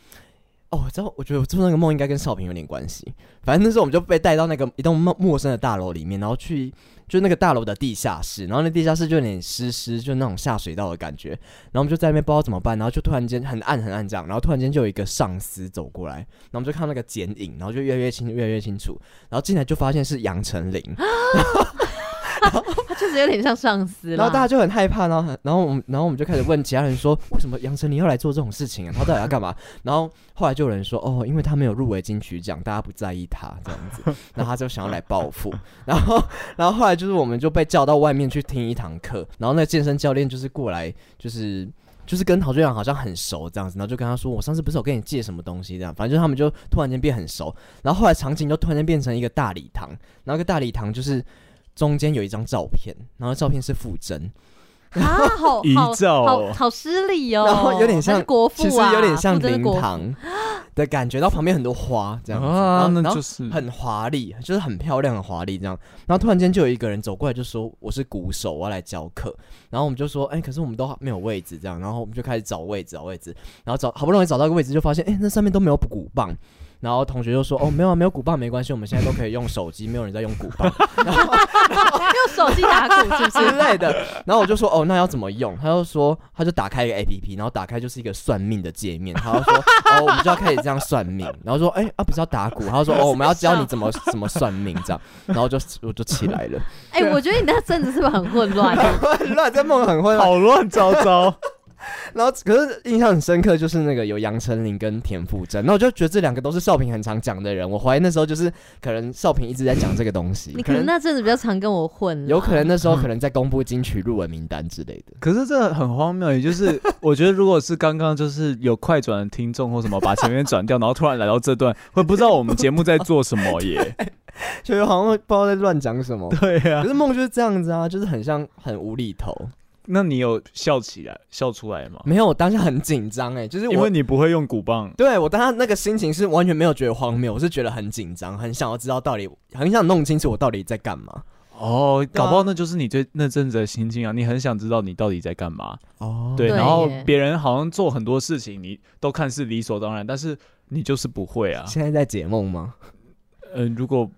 Speaker 3: 哦，我知道，我觉得我做那个梦应该跟少平有点关系。反正那时候我们就被带到那个一栋陌陌生的大楼里面，然后去就那个大楼的地下室，然后那地下室就有点湿湿，就那种下水道的感觉。然后我们就在那边不知道怎么办，然后就突然间很暗很暗这样，然后突然间就有一个上司走过来，然后我们就看到那个剪影，然后就越来越清越来越清楚，然后进来就发现是杨丞琳。
Speaker 1: 他确实有点像上司，
Speaker 3: 然后大家就很害怕，然后然后我们然后我们就开始问其他人说，为什么杨丞琳要来做这种事情啊？他到底要干嘛？然后后来就有人说，哦，因为他没有入围金曲奖，大家不在意他这样子，然后他就想要来报复。然后然后后来就是我们就被叫到外面去听一堂课，然后那个健身教练就是过来，就是就是跟陶学长好像很熟这样子，然后就跟他说，我上次不是有跟你借什么东西这样，反正就他们就突然间变很熟。然后后来场景就突然间变成一个大礼堂，然后个大礼堂就是。中间有一张照片，然后照片是傅征
Speaker 1: 啊，好
Speaker 2: 遗照，
Speaker 1: 好好失礼哦，
Speaker 3: 然后有点像
Speaker 1: 国父啊，
Speaker 3: 其实有点像灵堂的感觉，然后旁边很多花这样子，啊，那就是很华丽，就是很漂亮很华丽这样。然后突然间就有一个人走过来，就说我是鼓手，我要来教课。然后我们就说，哎，可是我们都没有位置这样，然后我们就开始找位置，找位置，然后找好不容易找到一个位置，就发现，哎，那上面都没有鼓棒。然后同学就说：“哦，没有啊，没有鼓棒没关系，我们现在都可以用手机，没有人在用鼓棒，然 后
Speaker 1: 用手机打鼓是不是
Speaker 3: 之类的？”然后我就说：“哦，那要怎么用？”他就说：“他就打开一个 APP，然后打开就是一个算命的界面。”他就说：“哦，我们就要开始这样算命。”然后说：“哎啊，不是要打鼓？”他就说：“哦，我们要教你怎么 怎么算命这样。”然后就我就起来了。
Speaker 1: 哎，我觉得你那阵子是不是很混乱？
Speaker 3: 很混乱，在梦很混乱，
Speaker 2: 好乱糟糟。
Speaker 3: 然后，可是印象很深刻，就是那个有杨丞琳跟田馥甄，那我就觉得这两个都是少平很常讲的人。我怀疑那时候就是可能少平一直在讲这个东西。
Speaker 1: 你可能那阵子比较常跟我混，
Speaker 3: 有可能那时候可能在公布金曲入围名单之类的。
Speaker 2: 可是这很荒谬，也就是我觉得如果是刚刚就是有快转的听众或什么把前面转掉，然后突然来到这段，会不知道我们节目在做什么耶，
Speaker 3: 就好像不知道在乱讲什么。
Speaker 2: 对呀、啊，
Speaker 3: 可是梦就是这样子啊，就是很像很无厘头。
Speaker 2: 那你有笑起来、笑出来吗？
Speaker 3: 没有，我当时很紧张哎，就是
Speaker 2: 因为你不会用鼓棒。
Speaker 3: 对，我当时那个心情是完全没有觉得荒谬，我是觉得很紧张，很想要知道到底，很想弄清楚我到底在干嘛。
Speaker 2: 哦，搞不好那就是你最那阵子的心情啊，你很想知道你到底在干嘛。哦，
Speaker 1: 对，
Speaker 2: 然后别人好像做很多事情，你都看似理所当然，但是你就是不会啊。
Speaker 3: 现在在解梦吗？
Speaker 2: 嗯、呃，如果。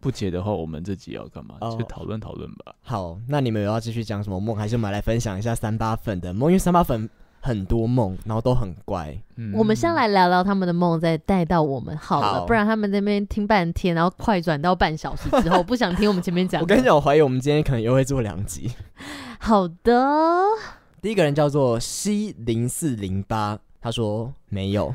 Speaker 2: 不解的话，我们这集要干嘛？就讨论讨论吧。
Speaker 3: 好，那你们有要继续讲什么梦，还是我们来分享一下三八粉的梦？因为三八粉很多梦，然后都很乖。
Speaker 1: 嗯，我们先来聊聊他们的梦，再带到我们好了。好，不然他们那边听半天，然后快转到半小时之后，不想听我们前面讲。
Speaker 3: 我跟你讲，我怀疑我们今天可能又会做两集。
Speaker 1: 好的，
Speaker 3: 第一个人叫做 C 零四零八，他说没有。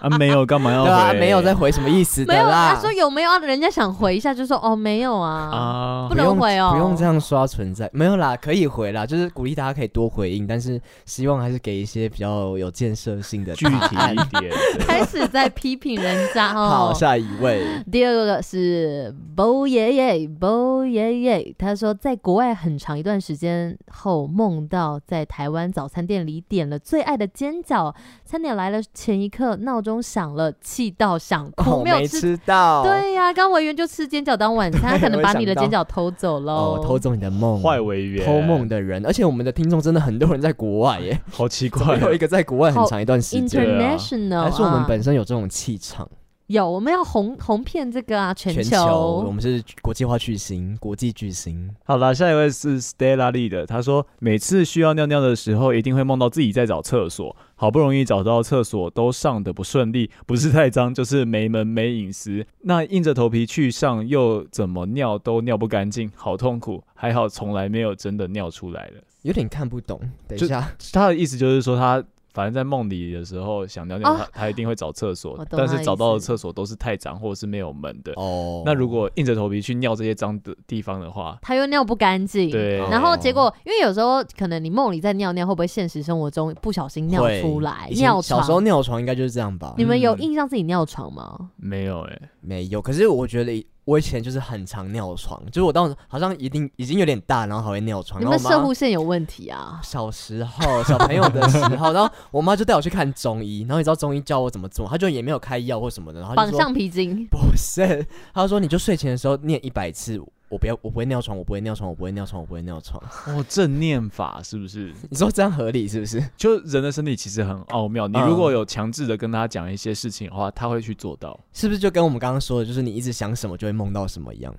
Speaker 2: 啊，没有，干嘛要回？
Speaker 3: 对啊，没有再回什么意思的啦？
Speaker 1: 没有，他说有没有啊？人家想回一下，就说哦，没有啊，啊，不能回哦，
Speaker 3: 不用这样刷存在，没有啦，可以回啦，就是鼓励大家可以多回应，但是希望还是给一些比较有建设性的
Speaker 2: 具体一点。
Speaker 1: 开始在批评人家哦。
Speaker 3: 好，下一位，
Speaker 1: 第二个是 Bo 爷爷，Bo 爷爷，他说在国外很长一段时间后，梦到在台湾早餐店里点了最爱的煎饺，餐点来了前一刻闹钟响了，气到想哭，
Speaker 3: 没有吃到。
Speaker 1: 对呀、啊，刚维园就吃煎饺当晚餐，可能把你的煎饺偷走喽。
Speaker 3: 哦，偷走你的梦，
Speaker 2: 坏维园，
Speaker 3: 偷梦的人。而且我们的听众真的很多人在国外耶，
Speaker 2: 好奇怪，
Speaker 3: 有一个在国外很长一段时间
Speaker 1: ，International，
Speaker 3: 还是我们本身有这种气场。
Speaker 1: 有，我们要红红遍这个啊，全球，
Speaker 3: 全球，我们是国际化巨星，国际巨星。
Speaker 2: 好了，下一位是 Stella Lee 的，他说每次需要尿尿的时候，一定会梦到自己在找厕所，好不容易找到厕所，都上的不顺利，不是太脏，就是没门没隐私。那硬着头皮去上，又怎么尿都尿不干净，好痛苦。还好从来没有真的尿出来了，
Speaker 3: 有点看不懂。等一下，
Speaker 2: 他的意思就是说他。反正，在梦里的时候想尿尿，他、哦、他一定会找厕所，但是找到的厕所都是太脏或者是没有门的。哦，那如果硬着头皮去尿这些脏的地方的话，
Speaker 1: 他又尿不干净。
Speaker 2: 对，
Speaker 1: 然后结果，因为有时候可能你梦里在尿尿，会不会现实生活中不小心尿出来？尿床，
Speaker 3: 小时候尿床应该就是这样吧？
Speaker 1: 你们有印象自己尿床吗？
Speaker 2: 嗯、没有哎、欸，
Speaker 3: 没有。可是我觉得。我以前就是很常尿床，就是我当时好像一定已经有点大，然后还会尿床。
Speaker 1: 你们射护线有问题啊？
Speaker 3: 小时候小朋友的时候，然后我妈就带我去看中医，然后你知道中医教我怎么做，他就也没有开药或什么的，然后绑
Speaker 1: 橡皮筋。
Speaker 3: 不是，他说你就睡前的时候念一百次我不要，我不会尿床，我不会尿床，我不会尿床，我不会尿床。
Speaker 2: 哦，正念法是不是？
Speaker 3: 你说这样合理是不是？
Speaker 2: 就人的身体其实很奥妙，你如果有强制的跟他讲一些事情的话，他会去做到。
Speaker 3: 是不是就跟我们刚刚说的，就是你一直想什么就会梦到什么一样？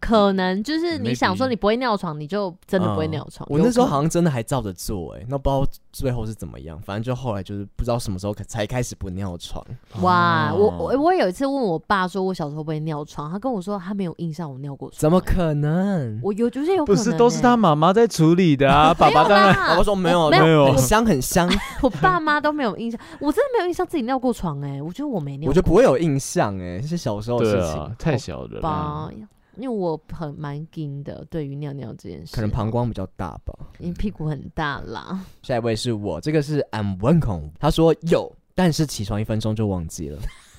Speaker 1: 可能就是你想说你不会尿床，你就真的不会尿床。
Speaker 3: 嗯、我那时候好像真的还照着做，哎，那不知道最后是怎么样。反正就后来就是不知道什么时候才开始不尿床。
Speaker 1: 哇，我我我有一次问我爸说，我小时候不会尿床，他跟我说他没有印象我尿过床。
Speaker 3: 怎么可能？
Speaker 1: 我有就是有可能、欸，
Speaker 2: 不是都是他妈妈在处理的啊。爸爸当然，
Speaker 3: 爸爸说没有
Speaker 1: 没有，
Speaker 3: 很香很 香。
Speaker 1: 我爸妈都没有印象，我真的没有印象自己尿过床哎、欸。我觉得我没尿，
Speaker 3: 我觉得不会有印象哎、欸，是小时候的事情，
Speaker 2: 啊、太小了吧。
Speaker 1: 因为我很蛮惊的，对于尿尿这件事，
Speaker 3: 可能膀胱比较大吧，
Speaker 1: 因为屁股很大啦。
Speaker 3: 下一位是我，这个是 I'm welcome，他说有，但是起床一分钟就忘记了。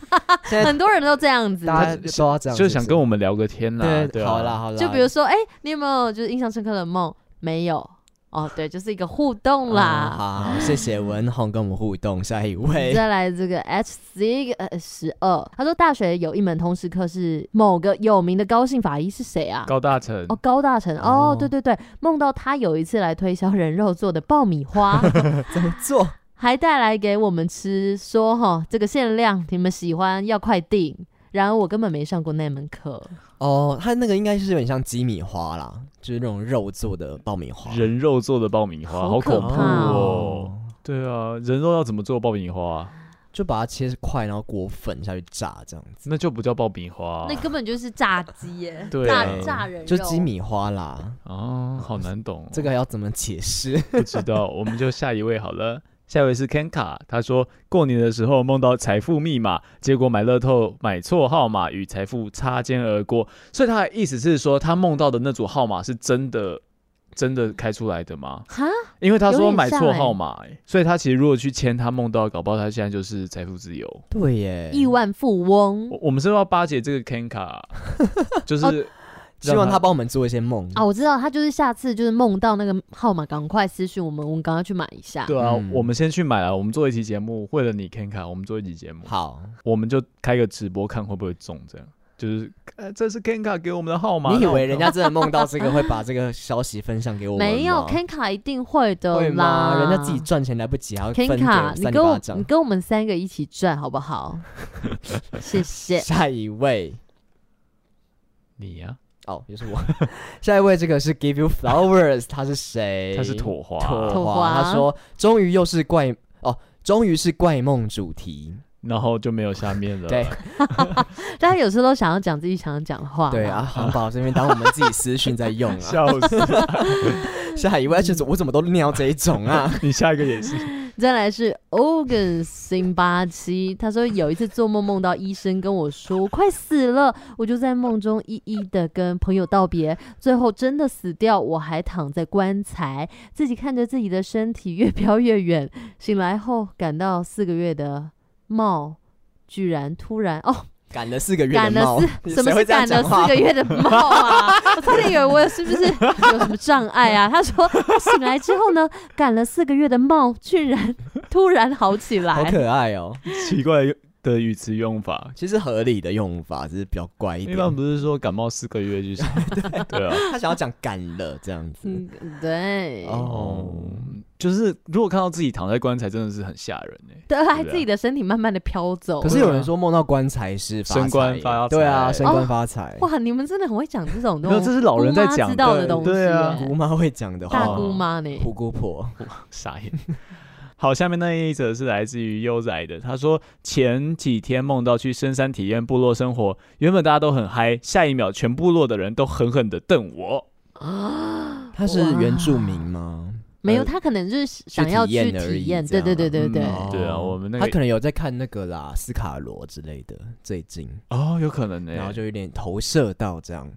Speaker 1: 很多人都这样子，
Speaker 3: 大家说这样，
Speaker 2: 就想跟我们聊个天啦。对，
Speaker 3: 好啦好啦，
Speaker 1: 就比如说，哎、欸，你有没有就是印象深刻的梦？没有。哦，对，就是一个互动啦。
Speaker 3: 嗯、好，好，谢谢文宏跟我们互动。下一位，
Speaker 1: 再来这个 H C 呃十二，他说大学有一门通识课是某个有名的高姓法医是谁啊？
Speaker 2: 高大成。
Speaker 1: 哦，高大成。哦，对对对，梦到他有一次来推销人肉做的爆米花，
Speaker 3: 怎么做？
Speaker 1: 还带来给我们吃，说哈这个限量，你们喜欢要快订。然而我根本没上过那门课
Speaker 3: 哦，他那个应该是有点像鸡米花啦，就是那种肉做的爆米花，
Speaker 2: 人肉做的爆米花，好可怕哦！对啊，人肉要怎么做爆米花？
Speaker 3: 就把它切块，然后裹粉下去炸，这样子，
Speaker 2: 那就不叫爆米花，
Speaker 1: 那根本就是炸鸡耶！
Speaker 2: 对，
Speaker 1: 炸炸人
Speaker 3: 就鸡米花啦。
Speaker 2: 哦，好难懂，
Speaker 3: 这个要怎么解释？
Speaker 2: 不知道，我们就下一位好了。下一位是 Kenka，他说过年的时候梦到财富密码，结果买乐透买错号码，与财富擦肩而过。所以他的意思是说，他梦到的那组号码是真的真的开出来的吗？哈？因为他说买错号码，欸，所以他其实如果去签他梦到，搞不好他现在就是财富自由。
Speaker 3: 对耶，
Speaker 1: 亿万富翁。
Speaker 2: 我们是不是要巴结这个 Kenka，就是。哦
Speaker 3: 希望他帮我们做一些梦
Speaker 1: 啊！我知道他就是下次就是梦到那个号码，赶快私讯我们，我们赶快去买一下。
Speaker 2: 对啊，嗯、我们先去买了！我们做一期节目，为了你 Kenka，我们做一期节目。
Speaker 3: 好，
Speaker 2: 我们就开个直播，看会不会中。这样就是，呃，这是 Kenka 给我们的号码。
Speaker 3: 你以为人家真的梦到这个会把这个消息分享给我们？
Speaker 1: 没有，Kenka 一定会的啦。
Speaker 3: 会吗？人家自己赚钱来不及，还要分给三巴掌。
Speaker 1: 你跟我，你跟我们三个一起赚好不好？谢谢。
Speaker 3: 下一位，
Speaker 2: 你呀、啊。
Speaker 3: 哦，也是我。下一位，这个是 Give You Flowers，他是谁？
Speaker 2: 他是妥华。
Speaker 3: 妥华，他说：“终于又是怪哦，终于是怪梦主题，
Speaker 2: 然后就没有下面了。”
Speaker 3: 对，
Speaker 1: 大家有时候都想要讲自己想要讲话。
Speaker 3: 对啊，红宝这边当我们自己私讯在用啊，
Speaker 2: 笑死。
Speaker 3: 下一位就是我怎么都尿这一种啊？
Speaker 2: 你下一个也是。
Speaker 1: 再来是 Ogan 辛八七，他说有一次做梦梦到医生跟我说我快死了，我就在梦中一一的跟朋友道别，最后真的死掉，我还躺在棺材，自己看着自己的身体越飘越远，醒来后感到四个月的冒居然突然哦。
Speaker 3: 赶了四个月的猫，
Speaker 1: 什么是赶了四个月的冒啊？我差点以为我是不是有什么障碍啊？他说醒来之后呢，赶了四个月的冒，居然突然好起来，
Speaker 3: 好可爱哦！
Speaker 2: 奇怪的语词用法，
Speaker 3: 其实合理的用法只是比较怪一点。
Speaker 2: 一般不是说感冒四个月就是对，对啊，
Speaker 3: 他想要讲赶了这样子，
Speaker 1: 嗯、对
Speaker 2: 哦，就是如果看到自己躺在棺材，真的是很吓人哎。
Speaker 1: 对，还自己的身体慢慢的飘走。
Speaker 3: 可是有人说梦到棺材是
Speaker 2: 升官发财，
Speaker 3: 对啊，升官发财。
Speaker 1: 哇，你们真的很会讲这种 东西，
Speaker 2: 这是老人在讲
Speaker 1: 的东西，
Speaker 2: 对啊，
Speaker 3: 姑妈会讲的话，
Speaker 1: 大姑妈呢，
Speaker 3: 虎姑婆
Speaker 2: 傻眼。好，下面那一则是来自于悠仔的。他说前几天梦到去深山体验部落生活，原本大家都很嗨，下一秒全部落的人都狠狠的瞪我。
Speaker 3: 啊，他是原住民吗？
Speaker 1: 没有，他可能就是想要去体验。对对对对对，
Speaker 2: 对啊，我们那
Speaker 3: 他可能有在看那个啦，斯卡罗之类的。最近
Speaker 2: 哦，有可能呢，
Speaker 3: 然后就有点投射到这样。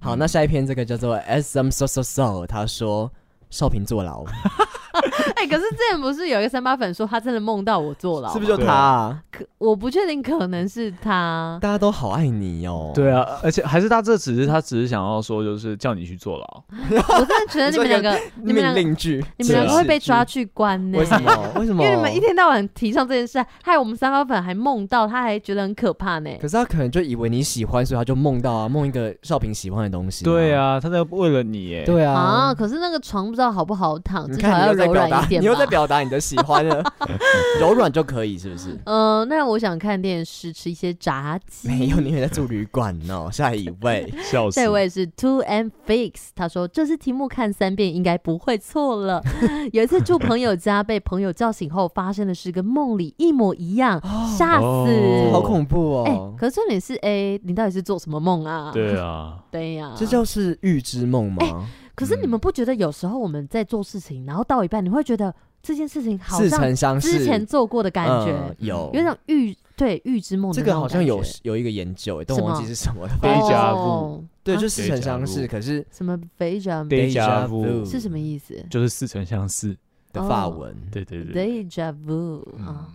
Speaker 3: 好，那下一篇这个叫做 S M So So So，他说。少平坐牢。
Speaker 1: 哎、欸，可是之前不是有一个三八粉说他真的梦到我坐牢，
Speaker 3: 是不是就他、啊？
Speaker 1: 可我不确定，可能是他。
Speaker 3: 大家都好爱你哦。
Speaker 2: 对啊，而且还是他这只是他只是想要说，就是叫你去坐牢。
Speaker 1: 我真的觉得你们两个，你们两个，你们两个会被抓去关呢？
Speaker 3: 为什么？为什么？
Speaker 1: 因为你们一天到晚提倡这件事，害我们三八粉还梦到，他还觉得很可怕呢。
Speaker 3: 可是他可能就以为你喜欢，所以他就梦到啊，梦一个少平喜欢的东西。
Speaker 2: 对啊，他在为了你耶。
Speaker 3: 对啊。
Speaker 1: 啊，可是那个床不知道好不好躺，至少要柔软
Speaker 3: 你又在表达你的喜欢了，柔软就可以，是不是？
Speaker 1: 嗯、呃，那我想看电视，吃一些炸鸡。
Speaker 3: 没有，你也在住旅馆哦。下一位，
Speaker 2: 笑死。
Speaker 1: 这位是 Two and Fix，他说这次题目看三遍应该不会错了。有一次住朋友家，被朋友叫醒后，发生的事跟梦里一模一样，吓、哦、死、哦，
Speaker 3: 好恐怖哦。
Speaker 1: 欸、可是重点是，哎、欸，你到底是做什么梦啊？
Speaker 2: 对啊，
Speaker 1: 对呀、啊，
Speaker 3: 这就是预知梦吗？欸
Speaker 1: 可是你们不觉得有时候我们在做事情，嗯、然后到一半你会觉得这件事情好像之前做过的感觉，
Speaker 3: 嗯、有。
Speaker 1: 有种预对预知梦。
Speaker 3: 这个好像有有一个研究，但我忘记是什么了。
Speaker 2: Deja vu，
Speaker 3: 对，就似曾相识。可是
Speaker 1: 什么？Deja
Speaker 2: Deja vu
Speaker 1: 是什么意思？
Speaker 2: 就是似曾相识。
Speaker 3: 的法文，
Speaker 2: 对对对
Speaker 1: ，Deja vu，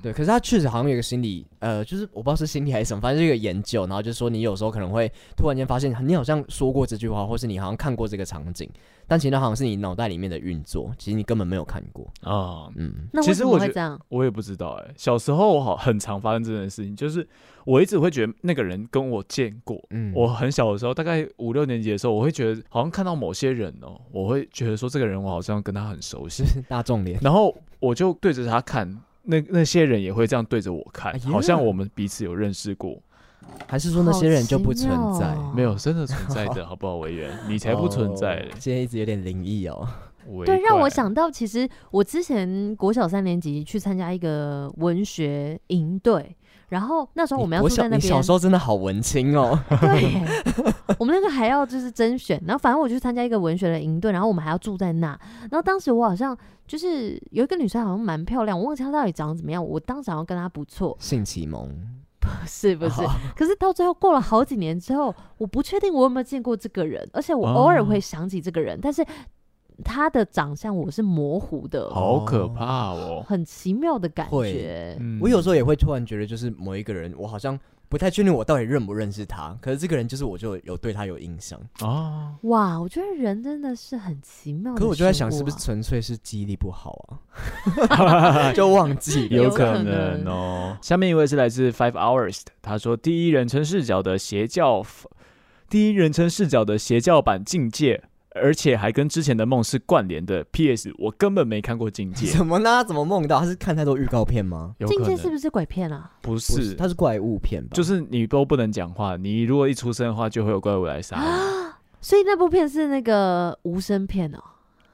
Speaker 3: 对，可是他确实好像有一个心理，呃，就是我不知道是心理还是什么，反正是一个研究，然后就是说你有时候可能会突然间发现你好像说过这句话，或是你好像看过这个场景，但其实好像是你脑袋里面的运作，其实你根本没有看过
Speaker 2: 啊。嗯，
Speaker 1: 那为什么会这样？
Speaker 2: 我也不知道哎、欸。小时候我好很常发生这件事情，就是我一直会觉得那个人跟我见过。嗯，我很小的时候，大概五六年级的时候，我会觉得好像看到某些人哦、喔，我会觉得说这个人我好像跟他很熟悉，
Speaker 3: 大众脸，
Speaker 2: 然后。我就对着他看，那那些人也会这样对着我看，哎，好像我们彼此有认识过，
Speaker 3: 还是说那些人就不存在？
Speaker 2: 没有，真的存在的，好不好？委员，你才不存在，哦。今
Speaker 3: 天一直有点灵异哦。
Speaker 1: 对，让我想到，其实我之前国小三年级去参加一个文学营队。然后那时候我们要住在那边。
Speaker 3: 你小时候真的好文青哦。
Speaker 1: 对，我们那个还要就是甄选，然后反正我去参加一个文学的营队，然后我们还要住在那。然后当时我好像就是有一个女生，好像蛮漂亮，我忘记她到底长得怎么样。我当时好像跟她不错。
Speaker 3: 性启蒙？
Speaker 1: 不是不是，可是到最后过了好几年之后，我不确定我有没有见过这个人，而且我偶尔会想起这个人，但是。他的长相我是模糊的，
Speaker 2: 好可怕哦，
Speaker 1: 很奇妙的感觉。
Speaker 3: 嗯，我有时候也会突然觉得，就是某一个人，我好像不太确定我到底认不认识他，可是这个人就是我就有对他有印象
Speaker 2: 啊。
Speaker 1: 哇，我觉得人真的是很奇妙的。
Speaker 3: 可我就在想，是不是纯粹是记忆力不好啊？就忘记，
Speaker 2: 有可能哦。下面一位是来自 Five Hours 的，他说第一人称视角的邪教，第一人称视角的邪教版境界。而且还跟之前的梦是关联的。P.S. 我根本没看过《境界》。
Speaker 3: 怎么呢？怎么梦到？他是看太多预告片吗？
Speaker 1: 《境界》是不是鬼片啊？
Speaker 2: 不是，
Speaker 3: 它是怪物片吧？
Speaker 2: 就是你都不能讲话，你如果一出声的话，就会有怪物来杀啊。
Speaker 1: 所以那部片是那个无声片哦。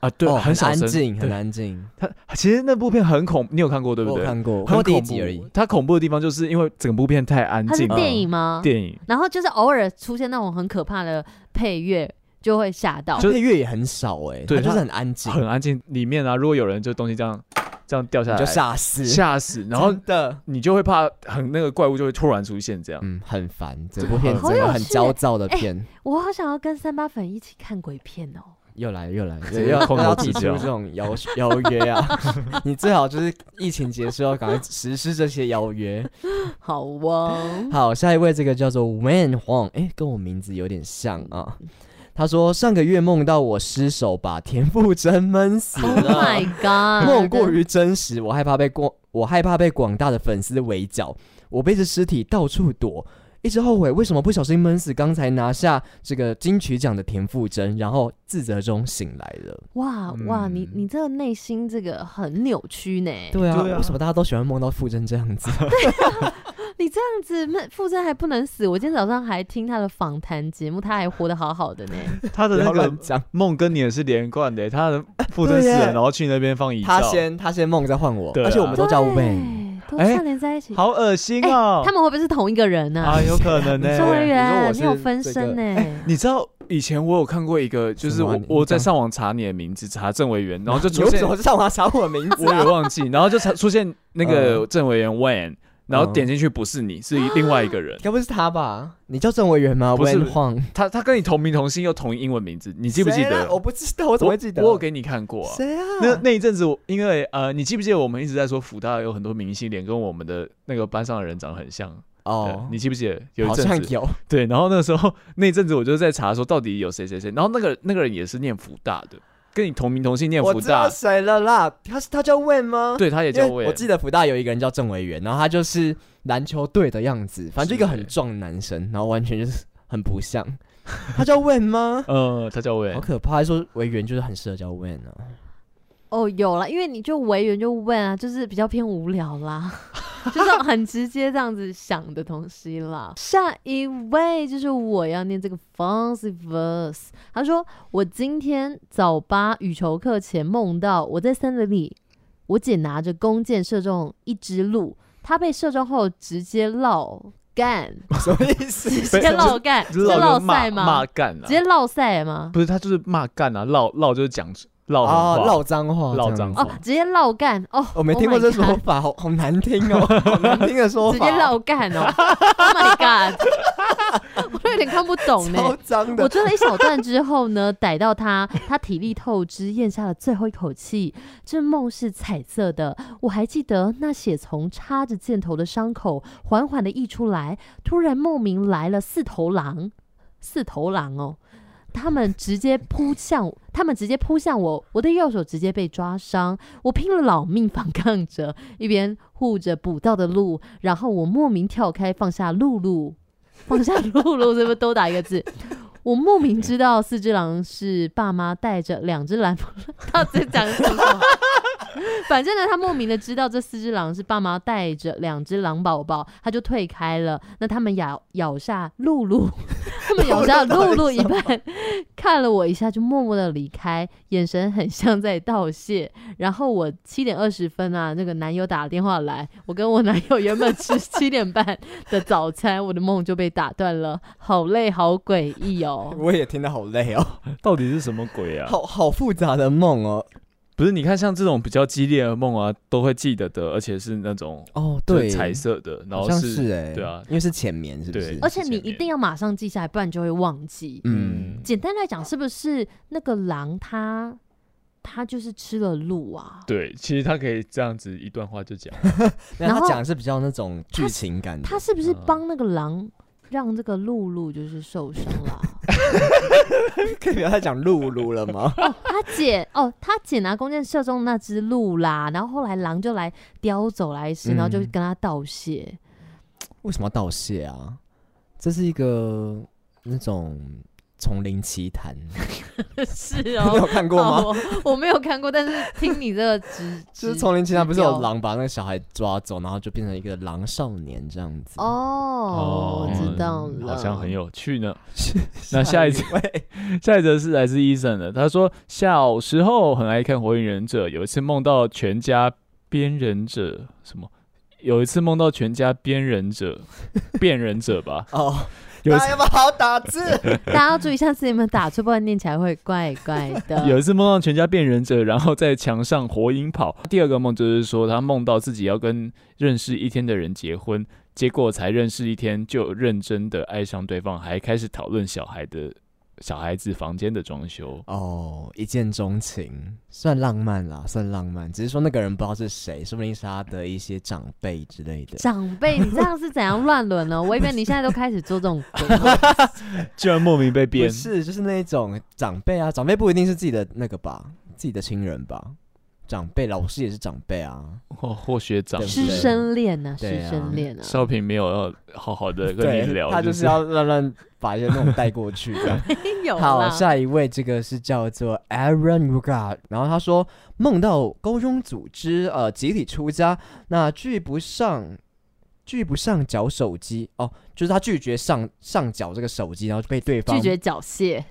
Speaker 2: 啊，对，
Speaker 3: 哦、
Speaker 2: 很安
Speaker 3: 静，很安静。
Speaker 2: 它其实那部片很恐，你有看过对不对？
Speaker 3: 我看过，
Speaker 2: 看过
Speaker 3: 第一集而已。
Speaker 2: 它恐怖的地方就是因为整部片太安静。它是
Speaker 1: 电影吗？
Speaker 2: 电影。
Speaker 1: 然后就是偶尔出现那种很可怕的配乐。就会吓到，
Speaker 3: 就配乐也很少哎、欸，对，就是很安静，
Speaker 2: 很安静。里面啊，如果有人就东西这样这样掉下来，
Speaker 3: 就吓死，
Speaker 2: 吓死。然后的你就会怕，很那个怪物就会突然出现，这样，
Speaker 3: 嗯，很烦。这部片真的很焦躁的片、欸，
Speaker 1: 我好想要跟三八粉一起看鬼片哦。
Speaker 3: 又来又来，要要提出这种邀邀约啊！你最好就是疫情结束要赶快实施这些邀约。
Speaker 1: 好哇，
Speaker 3: 好，下一位这个叫做 Wen Huang，哎、欸，跟我名字有点像啊。他说：“上个月梦到我失手把田馥甄闷死了。Oh
Speaker 1: my god！
Speaker 3: 梦过于真实，我害怕被广我害怕被广大的粉丝围剿，我背着尸体到处躲，一直后悔为什么不小心闷死刚才拿下这个金曲奖的田馥甄，然后自责中醒来了。哇”
Speaker 1: 哇哇，你你这个内心这个很扭曲呢？
Speaker 3: 对啊，为什么大家都喜欢梦到馥甄这样子？
Speaker 1: 你这样子，那馥甄还不能死？我今天早上还听他的访谈节目，他还活得好好的呢。
Speaker 2: 他的那个梦跟你也是连贯的，他的 馥甄死了，然后去那边放遗照。
Speaker 3: 他先他先梦再换我，而且我们都叫 Wayne，
Speaker 1: 都串联在一起，
Speaker 2: 好恶心哦！
Speaker 1: 他们会不会是同一个人呢？啊，
Speaker 2: 有可能呢。
Speaker 1: 周委员，你有分身呢？
Speaker 2: 你知道以前我有看过一个，就是我我在上网查你的名字，查郑委员，然后就出现，
Speaker 3: 我上网查我的名字，
Speaker 2: 我也忘记，然后就查出现那个郑委员 Wayne。然后点进去不是你，是另外一个人。
Speaker 3: 该不是他吧？你叫郑维元吗？
Speaker 2: 不是
Speaker 3: 晃，
Speaker 2: 他他跟你同名同姓又同英文名字，你记不记得？
Speaker 3: 我不知道，我怎么会记得？
Speaker 2: 我有给你看过。
Speaker 3: 谁啊？
Speaker 2: 那那一阵子，因为呃，你记不记得我们一直在说福大有很多明星脸跟我们的那个班上的人长得很像哦？你记不记得？有一阵子
Speaker 3: 有。
Speaker 2: 对，然后那时候 那阵子我就在查说到底有谁谁谁，然后那个那个人也是念福大的。跟你同名同姓念福大，
Speaker 3: 我知道谁了啦？他是他叫 Wayne 吗？
Speaker 2: 对，他也叫 Wayne。
Speaker 3: 我记得福大有一个人叫郑维元，然后他就是篮球队的样子，反正就一个很壮的男生，然后完全就是很不像。他叫 Wayne 吗？
Speaker 2: 呃，他叫 Wayne。
Speaker 3: 好可怕，还说维元就是很适合叫 Wayne 啊。
Speaker 1: 哦，有了，因为你就维元就 Wayne 啊，就是比较偏无聊啦。就是很直接这样子想的东西啦。下一位就是我要念这个 fancy verse。他说：“我今天早八羽球课前梦到我在森林里，我姐拿着弓箭射中一只鹿，她被射中后直接落干，
Speaker 3: 什么意思？
Speaker 1: 直接落干，直接落赛吗？
Speaker 2: 骂干，
Speaker 1: 直接落赛吗？
Speaker 2: 不是，他就是骂干啊，落落就是讲。”烙
Speaker 3: 哦，烙脏话，
Speaker 2: 唠脏话。
Speaker 1: 哦，直接唠干。哦，
Speaker 3: 我没听过这说法，好好难听哦，好难听的说法，
Speaker 1: 直接唠干哦，Oh my god，我都有点看不懂呢，我追了一小段之后呢，逮到他，他体力透支，咽下了最后一口气，这梦是彩色的，我还记得那血从插着箭头的伤口缓缓的溢出来，突然莫名来了四头狼，四头狼哦。他们直接扑向，他们直接扑向我，我的右手直接被抓伤，我拼了老命反抗着，一边护着捕到的鹿，然后我莫名跳开，放下鹿鹿，放下鹿鹿，是不是都打一个字？我莫名知道四只狼是爸妈带着两只狼，他在讲什么？反正呢，他莫名的知道这四只狼是爸妈带着两只狼宝宝，他就退开了。那他们咬咬下露露，们咬下露露一半，看了我一下，就默默的离开，眼神很像在道谢。然后我七点二十分啊，那个男友打了电话来，我跟我男友原本吃 七点半的早餐，我的梦就被打断了，好累，好诡异哦。
Speaker 3: 我也听得好累哦，
Speaker 2: 到底是什么鬼啊？
Speaker 3: 好好复杂的梦哦。
Speaker 2: 不是，你看像这种比较激烈的梦啊，都会记得的，而且是那种
Speaker 3: 哦，对，
Speaker 2: 彩色的，然后是，
Speaker 3: 是哎，
Speaker 2: 对啊，
Speaker 3: 因为是浅眠，是不是？
Speaker 2: 对，
Speaker 1: 而且你一定要马上记下来，不然就会忘记。嗯，简单来讲，是不是那个狼它它就是吃了鹿啊？
Speaker 2: 对，其实它可以这样子一段话就讲，
Speaker 3: 然后讲是比较那种剧情感的，
Speaker 1: 他是不是帮那个狼？让这个露露就是受伤了，
Speaker 3: 可以不要再讲露露了吗？
Speaker 1: 哦，他姐哦，他姐拿弓箭射中那只鹿啦，然后后来狼就来叼走来时，然后就跟他道谢。
Speaker 3: 嗯，为什么要道谢啊？这是一个那种。丛林奇谭
Speaker 1: 是哦，
Speaker 3: 你有看过吗？
Speaker 1: 我，我没有看过，但是听你这个直，
Speaker 3: 就是丛林奇谭不是有狼把那个小孩抓走，然后就变成一个狼少年这样子。
Speaker 1: 哦，我知道了，
Speaker 2: 好像很有趣呢。那下一位，下一则是来自医生的，他说小时候很爱看《火影忍者》，有一次梦到全家变忍者，什么？有一次梦到全家变忍者，变忍者吧？哦。
Speaker 3: 大家有没有好好打字？
Speaker 1: 大家要注意，下次有没有打字，不然念起来会怪怪的。
Speaker 2: 有一次梦到全家变忍者，然后在墙上火影跑。第二个梦就是说，他梦到自己要跟认识一天的人结婚，结果才认识一天就认真的爱上对方，还开始讨论小孩的。小孩子房间的装修
Speaker 3: 哦，一见钟情，算浪漫啦，算浪漫。只是说那个人不知道是谁，说不定是他的一些长辈之类的。
Speaker 1: 长辈，你这样是怎样乱伦呢？我以为你现在都开始做这种，
Speaker 2: 居然莫名被编。
Speaker 3: 不是，就是那种长辈啊，长辈不一定是自己的那个吧，自己的亲人吧。长辈，老师也是长辈啊，
Speaker 2: 或或学长，
Speaker 1: 师生恋呐？师生恋啊。
Speaker 2: 少平没有要好好的跟你聊，
Speaker 3: 他就是要乱乱把一些那种带过去 的。好，下一位，这个是叫做 Aaron Rugard，然后他说梦到高中组织呃集体出家，那拒不上拒不上缴手机哦，就是他拒绝上上缴这个手机，然后就被对方
Speaker 1: 拒绝缴械。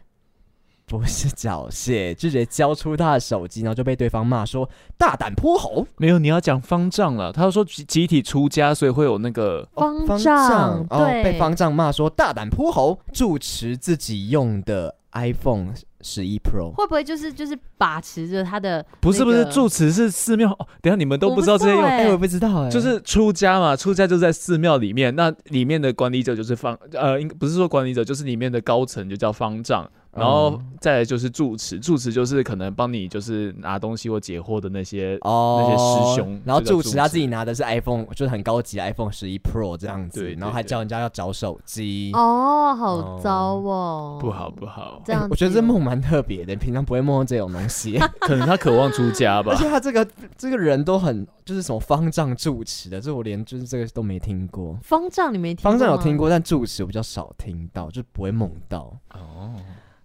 Speaker 3: 不是缴械，直接交出他的手机，然后就被对方骂说大胆泼猴。
Speaker 2: 没有，你要讲方丈了。他说集集体出家，所以会有那个
Speaker 1: 方丈，
Speaker 3: 哦，被方丈骂说大胆泼猴，住持自己用的 iPhone 十一 Pro，
Speaker 1: 会不会就是就是把持着他的、那个？
Speaker 2: 不是不是，住持是寺庙。哦，等下你们都不知道这些用，
Speaker 3: 哎、欸，我不知道哎、欸，
Speaker 2: 就是出家嘛，出家就在寺庙里面，那里面的管理者就是方，呃，应不是说管理者，就是里面的高层就叫方丈。然后再来就是住持，住持就是可能帮你就是拿东西或解惑的那些、哦、那些师兄。
Speaker 3: 然后住持他自己拿的是 iPhone，就是很高级的 iPhone 十一 Pro 这样子，对然后还教人家要找手机。
Speaker 1: 哦，好糟哦，
Speaker 2: 不好不好。
Speaker 1: 这样、
Speaker 3: 欸，我觉得这梦蛮特别的，平常不会梦到这种东西。
Speaker 2: 可能他渴望出家吧。
Speaker 3: 而且他这个这个人都很就是什么方丈住持的，这我连就是这个都没听过。
Speaker 1: 方丈你没听过？
Speaker 3: 方丈有听过，但住持我比较少听到，就不会梦到。哦。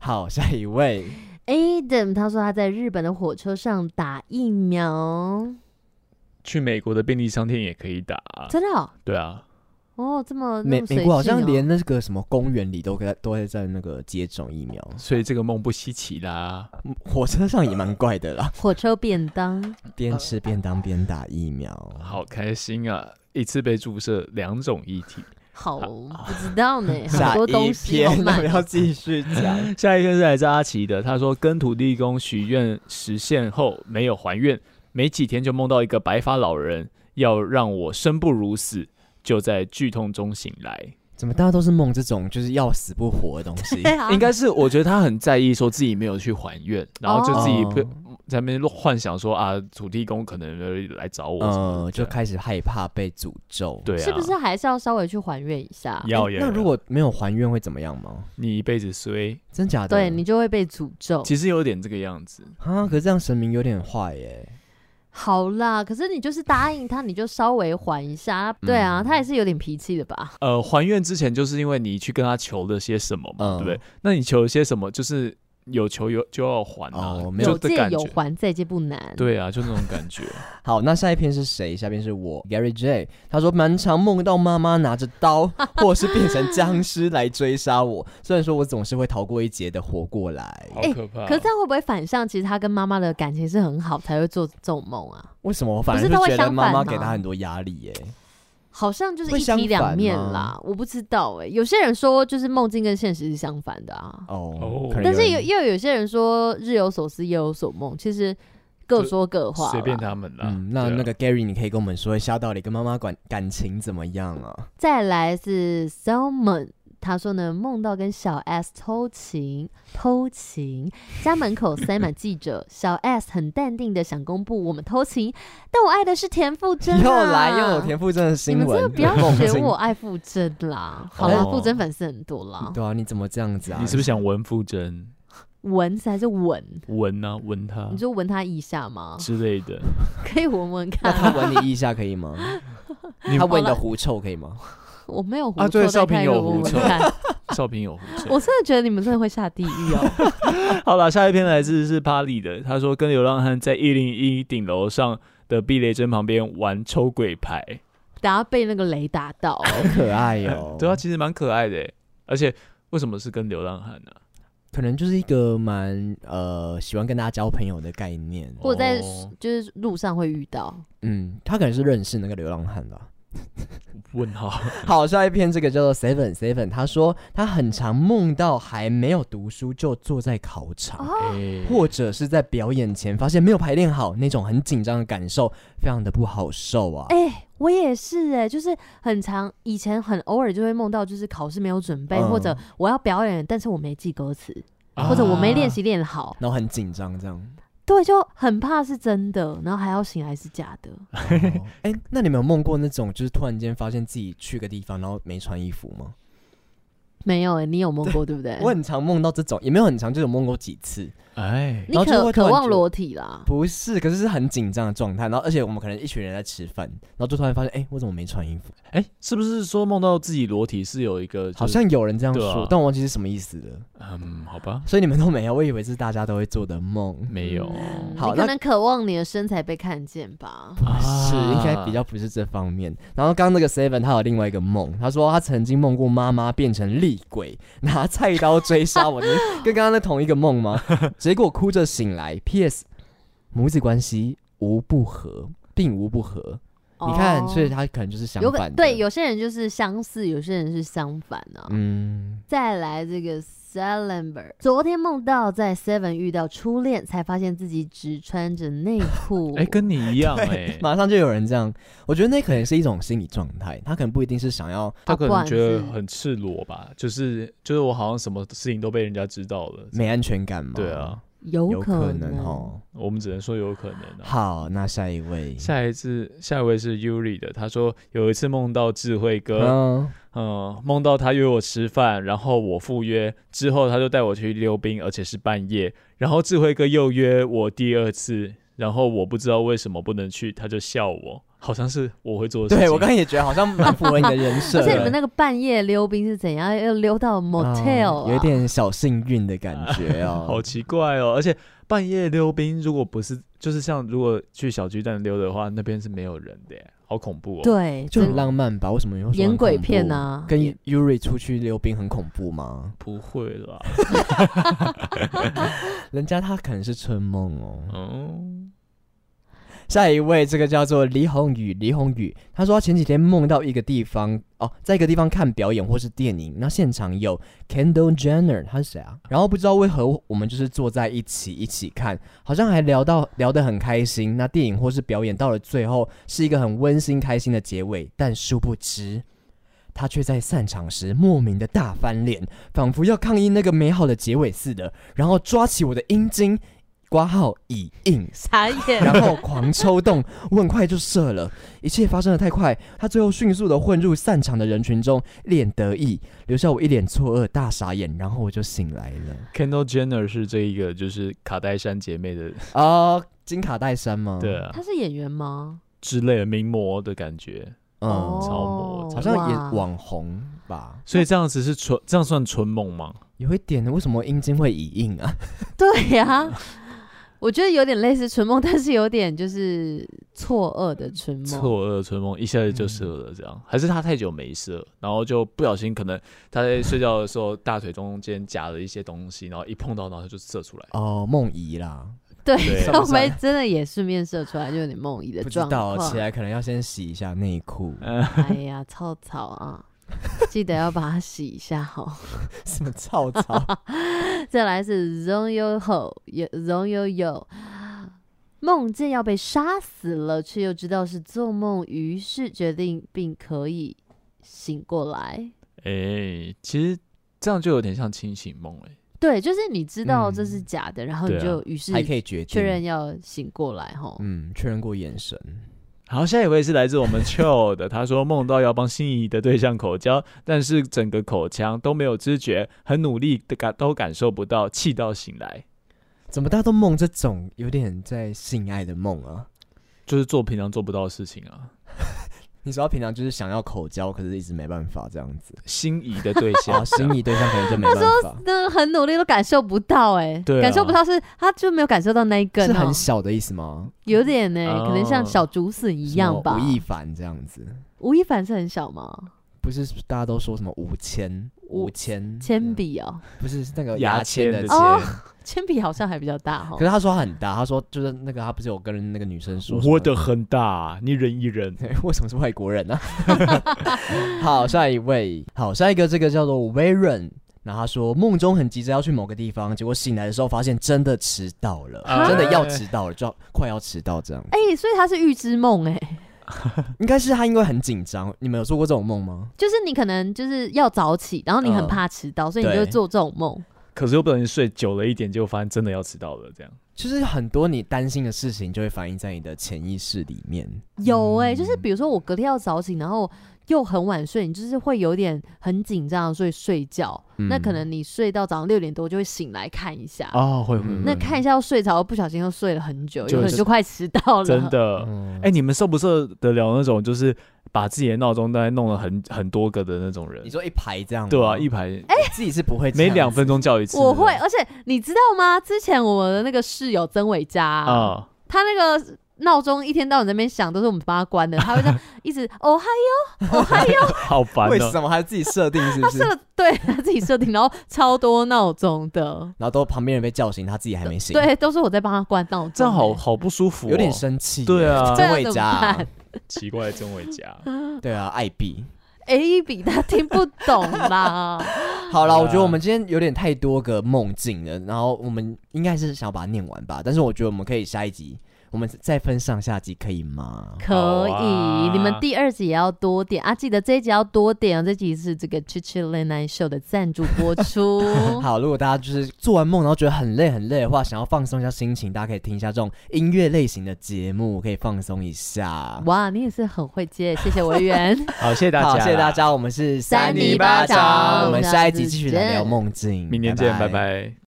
Speaker 3: 好，下一位
Speaker 1: ，Adam，他说他在日本的火车上打疫苗，
Speaker 2: 去美国的便利商店也可以打，
Speaker 1: 真的、哦？
Speaker 2: 对啊，
Speaker 1: 哦，这么
Speaker 3: 美、
Speaker 1: 哦、
Speaker 3: 美国好像连那个什么公园里都在都会在那个接种疫苗，
Speaker 2: 所以这个梦不稀奇啦。
Speaker 3: 火车上也蛮怪的啦，
Speaker 1: 火车便当，
Speaker 3: 边吃便当边打疫苗，
Speaker 2: 好开心啊！一次被注射两种液体。
Speaker 1: 好，不知道呢。
Speaker 3: 很多东西，我们要继续讲。
Speaker 2: 下一篇是来自阿奇的，他说跟土地公许愿实现后没有还愿，没几天就梦到一个白发老人要让我生不如死，就在剧痛中醒来。
Speaker 3: 怎么大家都是梦这种就是要死不活的东西？
Speaker 2: 应该是我觉得他很在意，说自己没有去还愿，然后就自己不。在那边幻想说啊，土地公可能来找我，
Speaker 3: 嗯，就开始害怕被诅咒。
Speaker 2: 对啊，
Speaker 1: 是不是还是要稍微去还愿一下？
Speaker 2: 要耶。
Speaker 3: 那如果没有还愿会怎么样吗？
Speaker 2: 你一辈子衰，
Speaker 3: 真假的？
Speaker 1: 对，你就会被诅咒。
Speaker 2: 其实有点这个样子
Speaker 3: 啊，可是这样神明有点坏耶。
Speaker 1: 好啦，可是你就是答应他，你就稍微还一下。对啊，他也是有点脾气的吧？
Speaker 2: 呃，还愿之前就是因为你去跟他求了些什么嘛，嗯、对不对？那你求了些什么？就是。有求有就要还啊，
Speaker 1: 哦、有借有还，再借不难。
Speaker 2: 对啊，就那种感觉。
Speaker 3: 好，那下一篇是谁？下一篇是我 Gary J。他说，蛮常梦到妈妈拿着刀，或者是变成僵尸来追杀我。虽然说我总是会逃过一劫的活过来。
Speaker 2: 好可怕！
Speaker 1: 可是这样会不会反向？其实他跟妈妈的感情是很好，才会做这种梦啊？
Speaker 3: 为什么我反而是觉得妈妈给他很多压力耶？
Speaker 1: 好像就是一体两面啦，我不知道哎、欸。有些人说就是梦境跟现实是相反的啊。
Speaker 3: 哦，
Speaker 1: 但是又又有些人说日有所思夜有所梦，其实各说各话，
Speaker 2: 随便他们啦。
Speaker 3: 嗯，那那个 Gary，你可以跟我们说一下，到底跟妈妈感感情怎么样啊？
Speaker 1: 再来是 Salmon。他说呢，梦到跟小 S 偷情，偷情，家门口塞满记者，小 S 很淡定的想公布我们偷情，但我爱的是田馥甄、啊，
Speaker 3: 又来又有田馥甄的新闻，
Speaker 1: 你们真的不要学我爱馥甄啦，好啦，馥甄粉丝很多啦，
Speaker 3: 对啊，你怎么这样子啊？
Speaker 2: 你是不是想闻馥甄？
Speaker 1: 闻还是闻？
Speaker 2: 闻呢？闻他？
Speaker 1: 你就闻他一下吗？
Speaker 2: 之类的，
Speaker 1: 可以闻闻看、
Speaker 3: 他闻你一下可以吗？他闻你的狐臭可以吗？
Speaker 1: 我没有
Speaker 2: 胡，啊，对，少平 有胡扯，少平有胡扯。
Speaker 1: 我真的觉得你们真的会下地狱哦。
Speaker 2: 好了，下一篇来自是帕利的，他说跟流浪汉在一零一顶楼上的避雷针旁边玩抽鬼牌，
Speaker 1: 等下被那个雷打到，
Speaker 3: 好可爱哟、哦。
Speaker 2: 对啊，其实蛮可爱的，而且为什么是跟流浪汉呢？
Speaker 3: 可能就是一个蛮呃喜欢跟大家交朋友的概念，
Speaker 1: 或者在就是路上会遇到。
Speaker 3: 嗯，他可能是认识那个流浪汉的。
Speaker 2: 问号，
Speaker 3: 好，下一篇这个叫做 Seven Seven，他说他很常梦到还没有读书就坐在考场，哦、或者是在表演前发现没有排练好，那种很紧张的感受，非常的不好受啊。
Speaker 1: 哎、欸，我也是哎、欸，就是很常以前很偶尔就会梦到，就是考试没有准备，嗯、或者我要表演，但是我没记歌词，啊、或者我没练习练好，
Speaker 3: 然后很紧张这样。
Speaker 1: 对，就很怕是真的，然后还要醒来是假的。哎、
Speaker 3: 哦欸，那你们有梦过那种，就是突然间发现自己去个地方，然后没穿衣服吗？
Speaker 1: 没有哎、欸，你有梦过 对不对？
Speaker 3: 我很常梦到这种，也没有很常，就有梦过几次。
Speaker 2: 哎，
Speaker 1: 你渴渴望裸体啦？
Speaker 3: 不是，可是是很紧张的状态。然后，而且我们可能一群人在吃饭，然后就突然发现，哎、欸，我怎么没穿衣服？
Speaker 2: 哎、欸，是不是说梦到自己裸体是有一个、就是？
Speaker 3: 好像有人这样说，啊、但我忘记是什么意思了。
Speaker 2: 嗯，好吧。
Speaker 3: 所以你们都没有，我以为是大家都会做的梦。
Speaker 2: 没有。
Speaker 1: 嗯、好，你可能渴望你的身材被看见吧？
Speaker 3: 不是，啊、应该比较不是这方面。然后刚刚那个 Seven 他有另外一个梦，他说他曾经梦过妈妈变成厉鬼，拿菜刀追杀我。你跟刚刚那同一个梦吗？结果哭着醒。来，P.S. 母子关系无不和，并无不和。Oh, 你看，所以他可能就是相反。
Speaker 1: 对，有些人就是相似，有些人是相反啊。嗯，再来这个 Salember。昨天梦到在 Seven 遇到初恋，才发现自己只穿着内裤。
Speaker 2: 哎、欸，跟你一样哎、欸，
Speaker 3: 马上就有人这样。我觉得那可能是一种心理状态，他可能不一定是想要，
Speaker 2: 他可能觉得很赤裸吧，就是就是我好像什么事情都被人家知道了，
Speaker 3: 没安全感嘛。
Speaker 2: 对啊。
Speaker 1: 有可能哦，
Speaker 2: 我们只能说有可能。
Speaker 3: 好，那下一位，
Speaker 2: 下一次，下一位是 Yuri 的。他说有一次梦到智慧哥，嗯，梦到他约我吃饭，然后我赴约之后，他就带我去溜冰，而且是半夜。然后智慧哥又约我第二次，然后我不知道为什么不能去，他就笑我。好像是我会做的事情。
Speaker 3: 对，我刚刚也觉得好像蛮符合你的人设。
Speaker 1: 而且你们那个半夜溜冰是怎样？要溜到 motel，、啊
Speaker 3: 嗯、有点小幸运的感觉哦。
Speaker 2: 好奇怪哦！而且半夜溜冰，如果不是就是像如果去小巨蛋溜的话，那边是没有人的耶，好恐怖哦。
Speaker 1: 对，
Speaker 3: 就很浪漫吧？为什么有
Speaker 1: 演鬼片啊？
Speaker 3: 跟 Yuri 出去溜冰很恐怖吗？
Speaker 2: 不会啦，
Speaker 3: 人家他可能是春梦哦。嗯。下一位，这个叫做李宏宇，李宏宇，他说他前几天梦到一个地方哦，在一个地方看表演或是电影，那现场有 Kendall Jenner，他是谁啊？然后不知道为何我们就是坐在一起一起看，好像还聊到聊得很开心。那电影或是表演到了最后是一个很温馨开心的结尾，但殊不知他却在散场时莫名的大翻脸，仿佛要抗议那个美好的结尾似的，然后抓起我的阴茎。括号已硬，
Speaker 1: 傻眼，
Speaker 3: 然后狂抽动，我很快就射了。一切发生的太快，他最后迅速的混入散场的人群中，一脸得意，留下我一脸错愕，大傻眼。然后我就醒来了。
Speaker 2: Kendall Jenner 是这一个，就是卡戴珊姐妹的
Speaker 3: 啊，金卡戴珊吗？
Speaker 2: 对啊，
Speaker 1: 她是演员吗？
Speaker 2: 之类的名模的感觉，嗯，超模，
Speaker 3: 好像演网红吧。
Speaker 2: 所以这样子是纯，这样算纯梦吗？
Speaker 3: 有一点，为什么阴茎会已硬啊？
Speaker 1: 对呀、啊。我觉得有点类似春梦，但是有点就是错愕的春梦。错
Speaker 2: 愕春梦一下子就射了，这样、嗯、还是他太久没射，然后就不小心，可能他在睡觉的时候大腿中间夹了一些东西，然后一碰到，然后他就射出来。
Speaker 3: 哦，梦遗啦。
Speaker 1: 对，会不会真的也顺便射出来，就有点梦遗的状况。不知道，
Speaker 3: 起来可能要先洗一下内裤。
Speaker 1: 哎呀，草草啊！记得要把它洗一下哈。
Speaker 3: 什么臭草？
Speaker 1: 再来是 Zong Yo Ho，有 Zong Yo Yo，梦见要被杀死了，却又知道是做梦，于是决定并可以醒过来。
Speaker 2: 哎、欸，其实这样就有点像清醒梦哎、欸。
Speaker 1: 对，就是你知道这是假的，嗯、然后你就于是
Speaker 3: 还可以
Speaker 1: 确认要醒过来哈。
Speaker 3: 嗯，确认过眼神。
Speaker 2: 好，下一位是来自我们 Chill 的，他说梦到要帮心仪的对象口交，但是整个口腔都没有知觉，很努力的感都感受不到，气到醒来。
Speaker 3: 怎么大家都梦这种有点在性爱的梦啊？
Speaker 2: 就是做平常做不到的事情啊。
Speaker 3: 你知道平常就是想要口交，可是一直没办法这样子。
Speaker 2: 心仪的对象，
Speaker 3: 心仪对象可能就没办法。
Speaker 1: 他说那很努力都感受不到、欸，哎、啊，感受不到是他就没有感受到那一根、喔，
Speaker 3: 是很小的意思吗？
Speaker 1: 有点呢、欸，可能像小竹笋一样吧。
Speaker 3: 吴亦凡这样子，
Speaker 1: 吴亦凡是很小吗？
Speaker 3: 不是，大家都说什么五千五千
Speaker 1: 铅笔哦？
Speaker 3: 不是，是那个牙签的签。
Speaker 1: 哦铅笔好像还比较大哈，
Speaker 3: 可是他说他很大，他说就是那个他不是有跟那个女生说，
Speaker 2: 我的很大，你忍一忍。
Speaker 3: 为什么是外国人呢、啊？好，下一位，好，下一个这个叫做 Varen，然后他说梦中很急着要去某个地方，结果醒来的时候发现真的迟到了，啊、真的要迟到了，就要快要迟到这样。
Speaker 1: 哎、欸，所以他是预知梦哎，
Speaker 3: 应该是他因为很紧张。你们有做过这种梦吗？
Speaker 1: 就是你可能就是要早起，然后你很怕迟到，呃、所以你就会做这种梦。
Speaker 2: 可是又不小心睡久了一点，就发现真的要迟到了，这样。
Speaker 3: 就是很多你担心的事情，就会反映在你的潜意识里面。
Speaker 1: 有哎、欸，就是比如说我隔天要早起，然后又很晚睡，你就是会有点很紧张，所以睡觉。嗯、那可能你睡到早上六点多就会醒来看一下
Speaker 2: 哦，会会。
Speaker 1: 那看一下要睡着，不小心又睡了很久，有可能就快迟到了。
Speaker 2: 真的，哎、嗯欸，你们受不受得了那种就是？把自己的闹钟大概弄了很很多个的那种人，
Speaker 3: 你说一排这样？
Speaker 2: 对啊，一排。哎、
Speaker 3: 欸，自己是不会，
Speaker 2: 每两分钟叫一次。
Speaker 1: 我会，而且你知道吗？之前我的那个室友曾伟嘉啊，他那个闹钟一天到晚在那边响，都是我们帮他关的。他会这样一直哦嗨哟，哦 嗨哟，
Speaker 2: 好烦、喔。
Speaker 3: 为什么还自己设定？是不是？他设
Speaker 1: 对他自己设定，然后超多闹钟的，
Speaker 3: 然后都旁边人被叫醒，他自己还没醒。
Speaker 1: 对，都是我在帮他关闹钟，
Speaker 2: 这样好好不舒服、喔，
Speaker 3: 有点生气。
Speaker 2: 对啊，
Speaker 3: 真伟嘉。
Speaker 2: 奇怪的曾伟嘉，
Speaker 3: 对啊，艾比，
Speaker 1: 艾比他听不懂啦。
Speaker 3: 好了，我觉得我们今天有点太多个梦境了，然后我们应该是想要把它念完吧，但是我觉得我们可以下一集。我们再分上下集可以吗？
Speaker 1: 可以，啊、你们第二集也要多点啊！记得这一集要多点啊！这集是这个 Chichi Late Night Show 的赞助播出。
Speaker 3: 好，如果大家就是做完梦然后觉得很累很累的话，想要放松一下心情，大家可以听一下这种音乐类型的节目，可以放松一下。
Speaker 1: 哇，你也是很会接，谢谢文员。
Speaker 2: 好，谢谢大家，
Speaker 3: 好，谢谢大家，我们是
Speaker 1: 三尼巴掌，
Speaker 3: 我们下一集继续来聊梦境，
Speaker 2: 明年见，拜拜。拜拜。